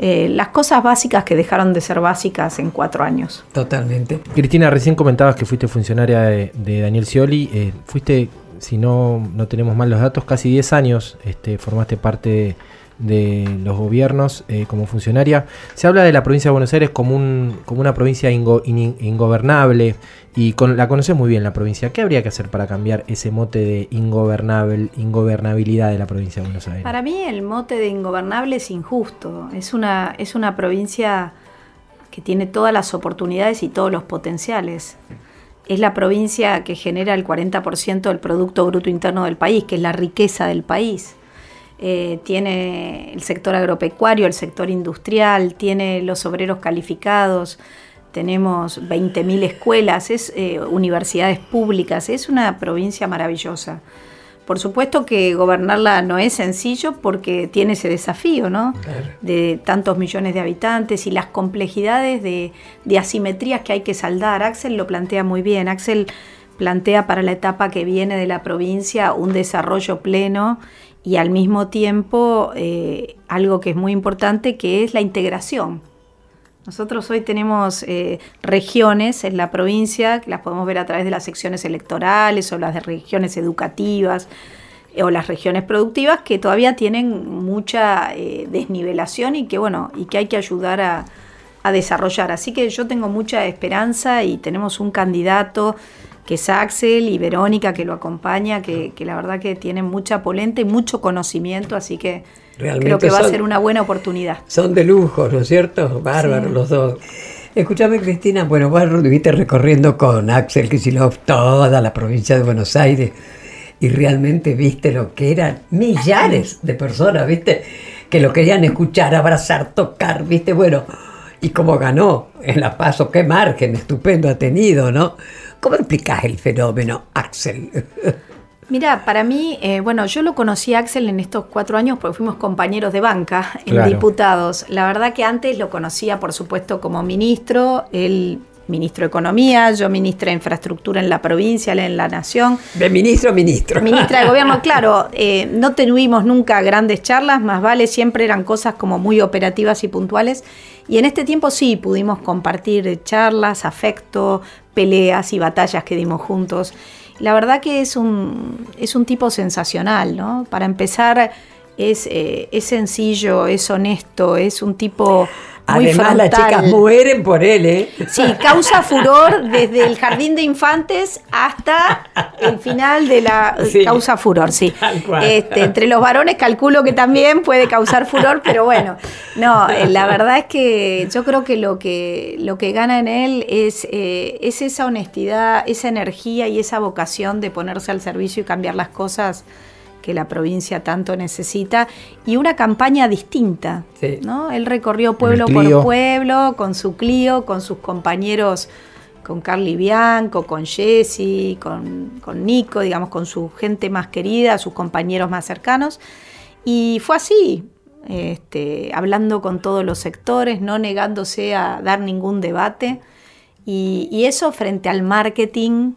Eh, las cosas básicas que dejaron de ser básicas en cuatro años. Totalmente. Cristina, recién comentabas que fuiste funcionaria de, Daniel Scioli. Eh, fuiste, si no, no tenemos mal los datos, casi 10 años este, formaste parte de, los gobiernos eh, como funcionaria. Se habla de la provincia de Buenos Aires como, un, como una provincia ingobernable y la conoces muy bien la provincia. ¿Qué habría que hacer para cambiar ese mote de ingobernable, ingobernabilidad de la provincia de Buenos Aires? Para mí el mote de ingobernable es injusto. Es una, es una provincia que tiene todas las oportunidades y todos los potenciales. Es la provincia que genera el 40% del Producto Bruto Interno del país, que es la riqueza del país. Eh, tiene el sector agropecuario, el sector industrial, tiene los obreros calificados, tenemos 20.000 escuelas, es, eh, universidades públicas, es una provincia maravillosa. Por supuesto que gobernarla no es sencillo porque tiene ese desafío, ¿no? De tantos millones de habitantes y las complejidades de, de, asimetrías que hay que saldar. Axel lo plantea muy bien. Axel plantea para la etapa que viene de la provincia un desarrollo pleno y al mismo tiempo eh, algo que es muy importante que es la integración. Nosotros hoy tenemos eh, regiones en la provincia, que las podemos ver a través de las secciones electorales o las de regiones educativas eh, o las regiones productivas, que todavía tienen mucha desnivelación y que, bueno, y que hay que ayudar a, desarrollar. Así que yo tengo mucha esperanza y tenemos un candidato que es Axel y Verónica que lo acompaña, que, que la verdad que tienen mucha polenta y mucho conocimiento, así que Creo que va a ser una buena oportunidad. Son de lujo, ¿no es cierto? Bárbaros los dos. Escúchame, Cristina, bueno, vos estuviste recorriendo con Axel Kicillof toda la provincia de Buenos Aires y realmente viste lo que eran millares de personas, viste, que lo querían escuchar, abrazar, tocar, viste, bueno, y como ganó en La Paso, qué margen estupendo ha tenido, ¿no? ¿Cómo explicás el fenómeno, Axel? Mira, para mí, eh, bueno, yo lo conocí a Axel en estos cuatro años porque fuimos compañeros de banca en diputados. La verdad que antes lo conocía, por supuesto, como ministro, él ministro de Economía, yo ministra de Infraestructura en la provincia, en la Nación. De ministro ministro. Ministra de Gobierno, claro, eh, no tuvimos nunca grandes charlas, más vale, siempre eran cosas como muy operativas y puntuales. Y en este tiempo sí pudimos compartir charlas, afecto, peleas y batallas que dimos juntos. La verdad que es un, es un tipo sensacional, ¿no? Para empezar, es, eh, es sencillo, es honesto, es un tipo muy Además, las chicas mueren por él, ¿eh? Sí, causa furor desde el jardín de infantes hasta el final de la Sí. causa furor, sí. Este, entre los varones calculo que también puede causar furor, pero bueno, no, eh, la verdad es que yo creo que lo que lo que gana en él es, eh, es esa honestidad, esa energía y esa vocación de ponerse al servicio y cambiar las cosas que la provincia tanto necesita y una campaña distinta, Sí. ¿no? Él recorrió pueblo por pueblo con su Clio, con sus compañeros, con Carly Bianco, con Jesse, con, con Nico, digamos, con su gente más querida, sus compañeros más cercanos. Y fue así, este, hablando con todos los sectores, no negándose a dar ningún debate. Y, y eso frente al marketing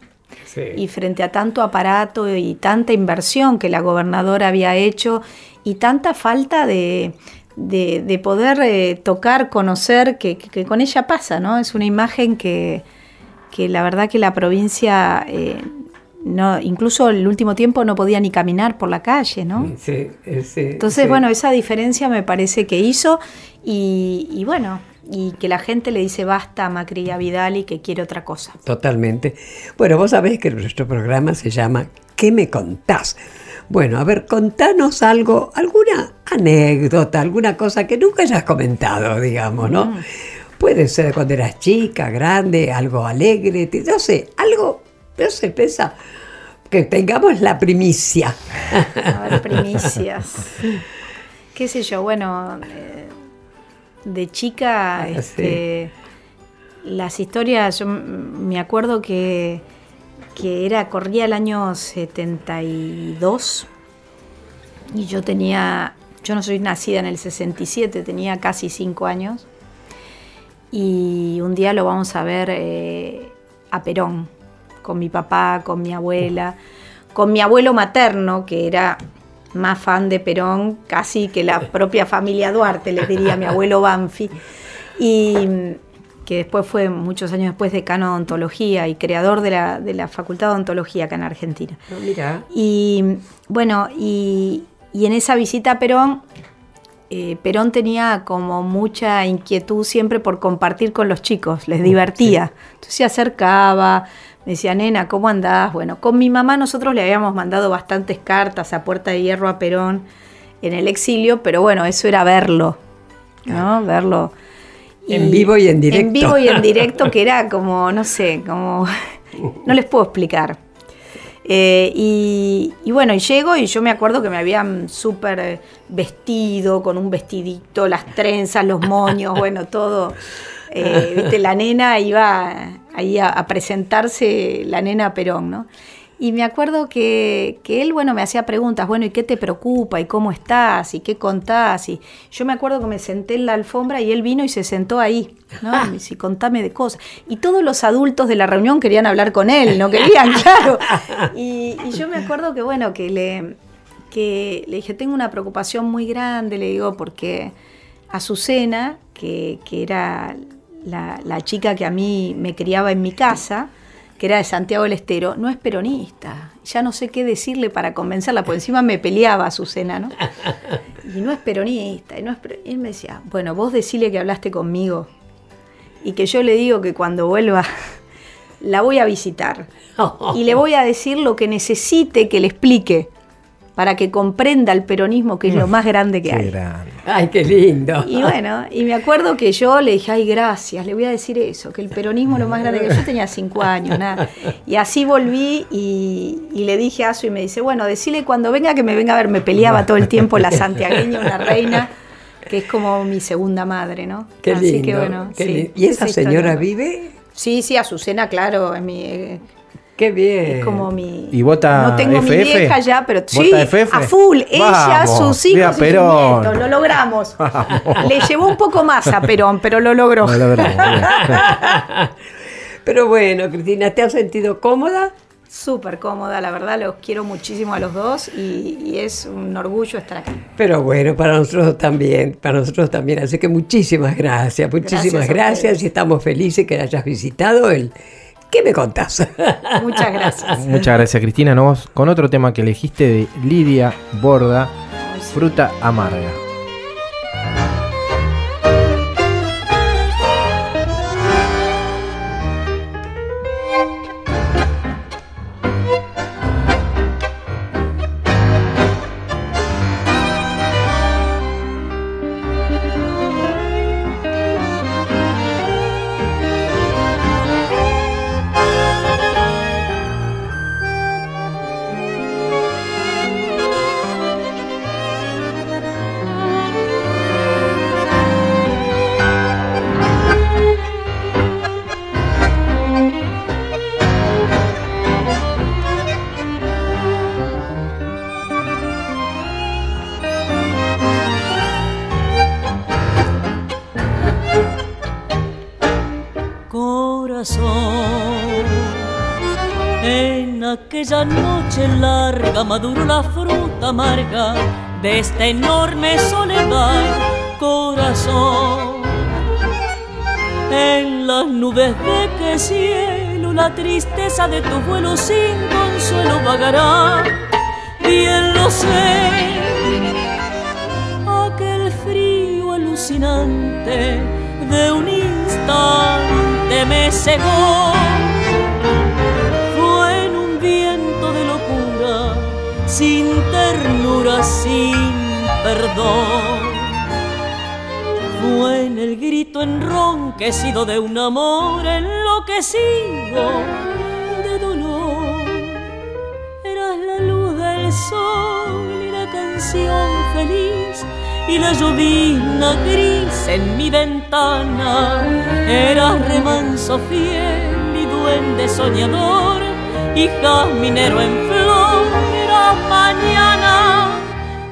y frente a tanto aparato y tanta inversión que la gobernadora había hecho y tanta falta de, de- de poder eh, tocar, conocer, que, que- que con ella pasa, ¿no? Es una imagen que, que la verdad que la provincia, eh, no, incluso el último tiempo no podía ni caminar por la calle, ¿no? Sí, sí, Entonces, sí. bueno, esa diferencia me parece que hizo y, y bueno, y que la gente le dice basta a Macri y a Vidal y que quiere otra cosa. Totalmente. Bueno, vos sabés que nuestro programa se llama ¿Qué me contás? Bueno, a ver, contanos algo, alguna anécdota, alguna cosa que nunca hayas comentado, digamos, ¿no? Mm. Puede ser cuando eras chica, grande, algo alegre, no sé, algo, no sé, pensa, que tengamos la primicia. A ver, primicias. ¿Qué sé yo? Bueno, eh, de chica, sí. este, las historias, yo me acuerdo que, que era, corría el año 72 y yo tenía, yo no soy nacida en el 67, tenía casi 5 años y un día lo vamos a ver eh, a Perón, con mi papá, con mi abuela, con mi abuelo materno, que era más fan de Perón casi que la propia familia Duarte, les diría mi abuelo Banfi, y que después fue muchos años después decano de odontología y creador de la, de la Facultad de Odontología acá en Argentina. Mira, Y bueno, y, y en esa visita a Perón, eh, Perón tenía como mucha inquietud siempre por compartir con los chicos, les divertía. Entonces se acercaba, me decía, nena, ¿cómo andás? Bueno, con mi mamá nosotros le habíamos mandado bastantes cartas a Puerta de Hierro a Perón en el exilio, pero bueno, eso era verlo, ¿no? Verlo. En vivo y en directo. En vivo y en directo, que era como, no sé, como, no les puedo explicar. Eh, y, y bueno, y llego y yo me acuerdo que me habían súper vestido, con un vestidito, las trenzas, los moños, bueno, todo. Eh, ¿viste? La nena iba ahí a, presentarse, la nena Perón, ¿no? Y me acuerdo que, que él, bueno, me hacía preguntas, bueno, ¿y qué te preocupa? ¿Y cómo estás? ¿Y qué contás? Y yo me acuerdo que me senté en la alfombra y él vino y se sentó ahí, ¿no? Y me dice, contame de cosas. Y todos los adultos de la reunión querían hablar con él, no querían, claro. Y, y yo me acuerdo que, bueno, que le, que le dije, tengo una preocupación muy grande, le digo, porque Azucena, que, que era la, la chica que a mí me criaba en mi casa, que era de Santiago del Estero, no es peronista. Ya no sé qué decirle para convencerla, porque encima me peleaba Azucena, ¿no? Y no es peronista. Y, no es per- y él me decía, bueno, vos decile que hablaste conmigo y que yo le digo que cuando vuelva la voy a visitar y le voy a decir lo que necesite que le explique para que comprenda el peronismo, que es lo más grande que Qué hay. grande. ay, qué lindo. Y bueno, y me acuerdo que yo le dije, ay, gracias, le voy a decir eso, que el peronismo es lo más grande que yo tenía cinco años, nada. Y así volví y, y le dije a Azu y me dice, bueno, decile cuando venga que me venga a ver, me peleaba todo el tiempo la santiagueña, una reina, que es como mi segunda madre, ¿no? Qué así lindo. que bueno. qué sí, lindo. ¿Y esa señora vive? Sí, sí, Azucena, claro, es mi... Qué bien. es como mi. ¿Y vota No tengo mi vieja ya, pero sí. A full. Ella, Vamos, sus hijos y sus Perón. nietos. Lo logramos. Vamos. Le llevó un poco más a Perón, pero lo logró. No logramos, bien. Pero bueno, Cristina, ¿te has sentido cómoda? Súper cómoda, la verdad, los quiero muchísimo a los dos y, y es un orgullo estar acá. Pero bueno, para nosotros también, para nosotros también. Así que muchísimas gracias, muchísimas Gracias y estamos felices que hayas visitado el... ¿Qué me contás? Muchas gracias. Muchas gracias, Cristina. Nos vamos con otro tema que elegiste de Lidia Borda, Fruta Amarga. Maduró la fruta amarga de esta enorme soledad, corazón. En las nubes de que cielo la tristeza de tu vuelo sin consuelo vagará, bien lo sé. Aquel frío alucinante de un instante me cegó sin ternura, sin perdón. Fue en el grito enronquecido de un amor enloquecido de dolor. Eras la luz del sol y la canción feliz y la llovina gris en mi ventana. Eras remanso fiel y duende soñador y jazminero en mañana,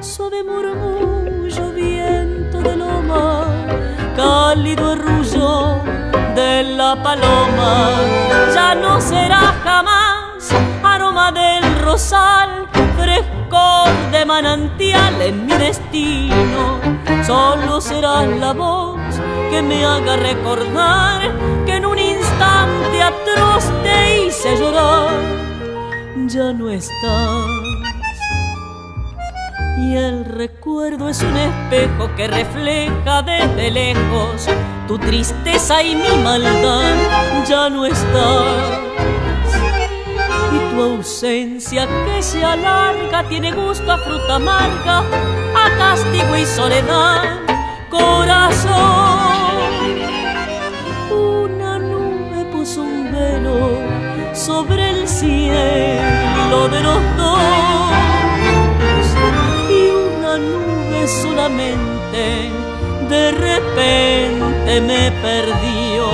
suave murmullo, viento de loma, cálido arrullo de la paloma, ya no será jamás aroma del rosal, frescor de manantial en mi destino, solo será la voz que me haga recordar que en un instante atroz te hice llorar, ya no estás y el recuerdo es un espejo que refleja desde lejos tu tristeza y mi maldad ya no estás. Y tu ausencia que se alarga tiene gusto a fruta amarga, a castigo y soledad, corazón. Una nube puso un velo sobre el cielo de los dos solamente de repente me perdió.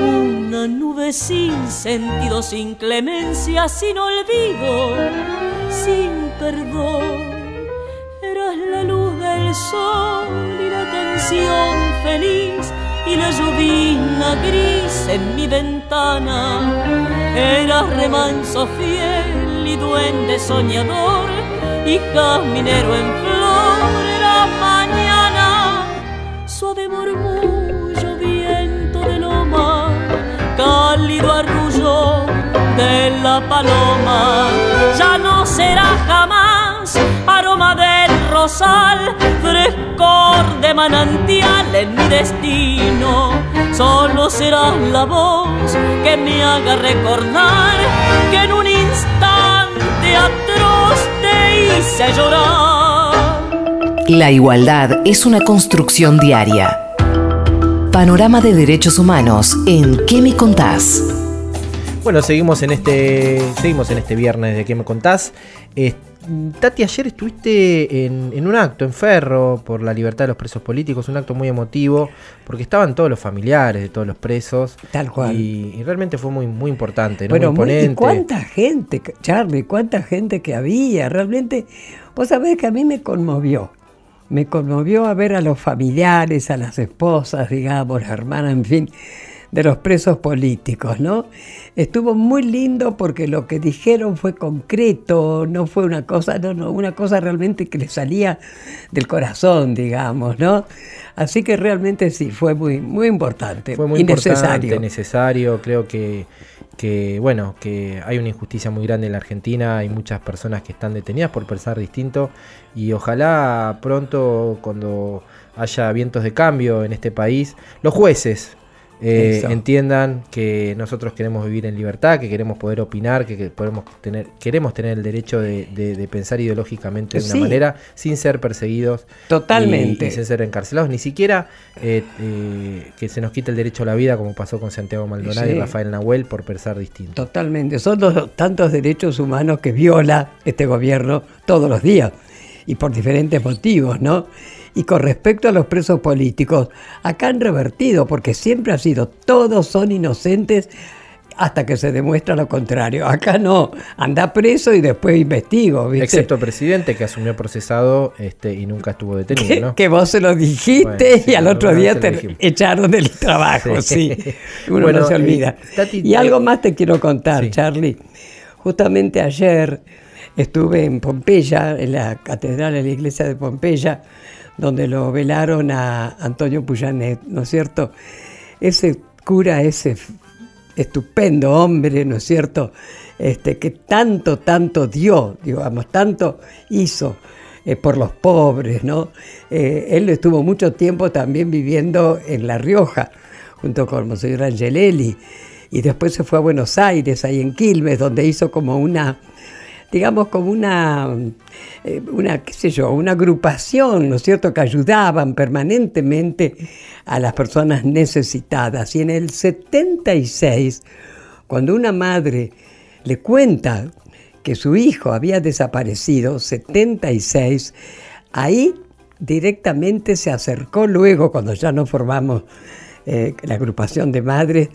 Una nube sin sentido, sin clemencia, sin olvido, sin perdón. Eras la luz del sol y la canción feliz y la lluvia gris en mi ventana. Eras remanso fiel y duende soñador y minero en flor la mañana, suave murmullo, viento de loma, cálido arrullo de la paloma, ya no será jamás aroma del rosal, frescor de manantial en mi destino, solo será la voz que me haga recordar que en un instante atroz la igualdad es una construcción diaria. Panorama de Derechos Humanos en ¿Qué me contás? Bueno, seguimos en este, seguimos en este viernes de ¿Qué me contás? Tati, ayer estuviste en, un acto en Ferro por la libertad de los presos políticos, un acto muy emotivo, porque estaban todos los familiares de todos los presos. Tal cual. Y, realmente fue muy, muy importante, ¿no? Bueno, muy cuánta gente, Charlie, cuánta gente que había. Realmente, vos sabés que a mí me conmovió. Me conmovió a ver a los familiares, a las esposas, digamos, las hermanas, en fin de los presos políticos, ¿no? Estuvo muy lindo porque lo que dijeron fue concreto, no fue una cosa, no, no, una cosa realmente que le salía del corazón, digamos, ¿no? Así que realmente sí, fue muy, muy importante. Fue muy y necesario. necesario, creo que, que, bueno, que hay una injusticia muy grande en la Argentina, hay muchas personas que están detenidas por pensar distinto y ojalá pronto cuando haya vientos de cambio en este país, los jueces, eh, entiendan que nosotros queremos vivir en libertad, que queremos poder opinar, que, podemos tener, queremos tener el derecho de, pensar ideológicamente de una manera sin ser perseguidos. Totalmente. Y, sin ser encarcelados, ni siquiera eh, eh, que se nos quite el derecho a la vida, como pasó con Santiago Maldonado y Rafael Nahuel, por pensar distinto. Totalmente. Son los tantos derechos humanos que viola este gobierno todos los días y por diferentes motivos, ¿no? Y con respecto a los presos políticos, acá han revertido, porque siempre ha sido, todos son inocentes hasta que se demuestra lo contrario. Acá no, anda preso y después investigo. ¿viste? Excepto el presidente que asumió procesado este, y nunca estuvo detenido, que, ¿no? que vos se lo dijiste Bueno, sí, y al otro día te echaron del trabajo, sí. Sí. Uno Bueno, no se eh, olvida. Tati, y algo más te quiero contar, sí. Charlie. Justamente ayer estuve en Pompeya, en la catedral de la iglesia de Pompeya, donde lo velaron a Antonio Puyanet, ¿no es cierto? Ese cura, ese estupendo hombre, ¿no es cierto? Este, que tanto, tanto dio, digamos, tanto hizo eh, por los pobres, ¿no? Eh, él estuvo mucho tiempo también viviendo en La Rioja, junto con Monseñor Angelelli, y después se fue a Buenos Aires, ahí en Quilmes, donde hizo como una, digamos, como una, eh, una, qué sé yo, una agrupación, ¿no es cierto?, que ayudaban permanentemente a las personas necesitadas. Y en el 76, cuando una madre le cuenta que su hijo había desaparecido, 76, ahí directamente se acercó luego, cuando ya nos formamos eh, la agrupación de madres,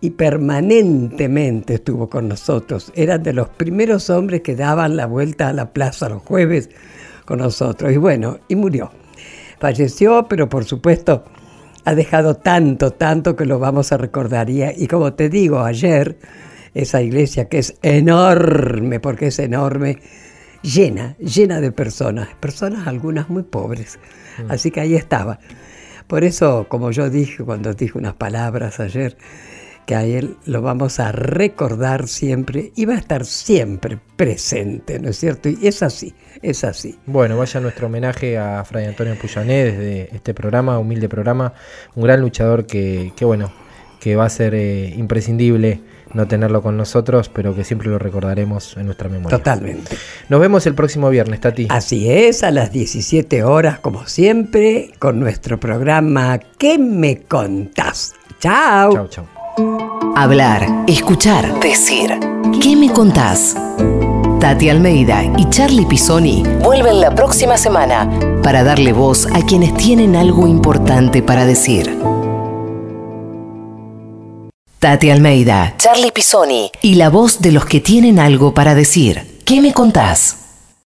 y permanentemente estuvo con nosotros. Eran de los primeros hombres que daban la vuelta a la plaza los jueves con nosotros. Y bueno, y murió. Falleció, pero por supuesto ha dejado tanto, tanto que lo vamos a recordar. Y, y como te digo, ayer esa iglesia que es enorme, porque es enorme, llena, llena de personas, personas algunas muy pobres. Así que ahí estaba. Por eso, como yo dije cuando dije unas palabras ayer, que a él lo vamos a recordar siempre y va a estar siempre presente, ¿no es cierto? Y es así, es así. Bueno, vaya nuestro homenaje a Fray Antonio Puyané desde este programa, humilde programa, un gran luchador que, que bueno, que va a ser eh, imprescindible no tenerlo con nosotros, pero que siempre lo recordaremos en nuestra memoria. Totalmente. Nos vemos el próximo viernes, Tati. Así es, a las 17 horas, como siempre, con nuestro programa ¿Qué me contás? Chao. Chau, chau. Hablar, escuchar, decir. ¿Qué me contás? Tati Almeida y Charlie Pisoni vuelven la próxima semana para darle voz a quienes tienen algo importante para decir. Tati Almeida, Charlie Pisoni y la voz de los que tienen algo para decir. ¿Qué me contás?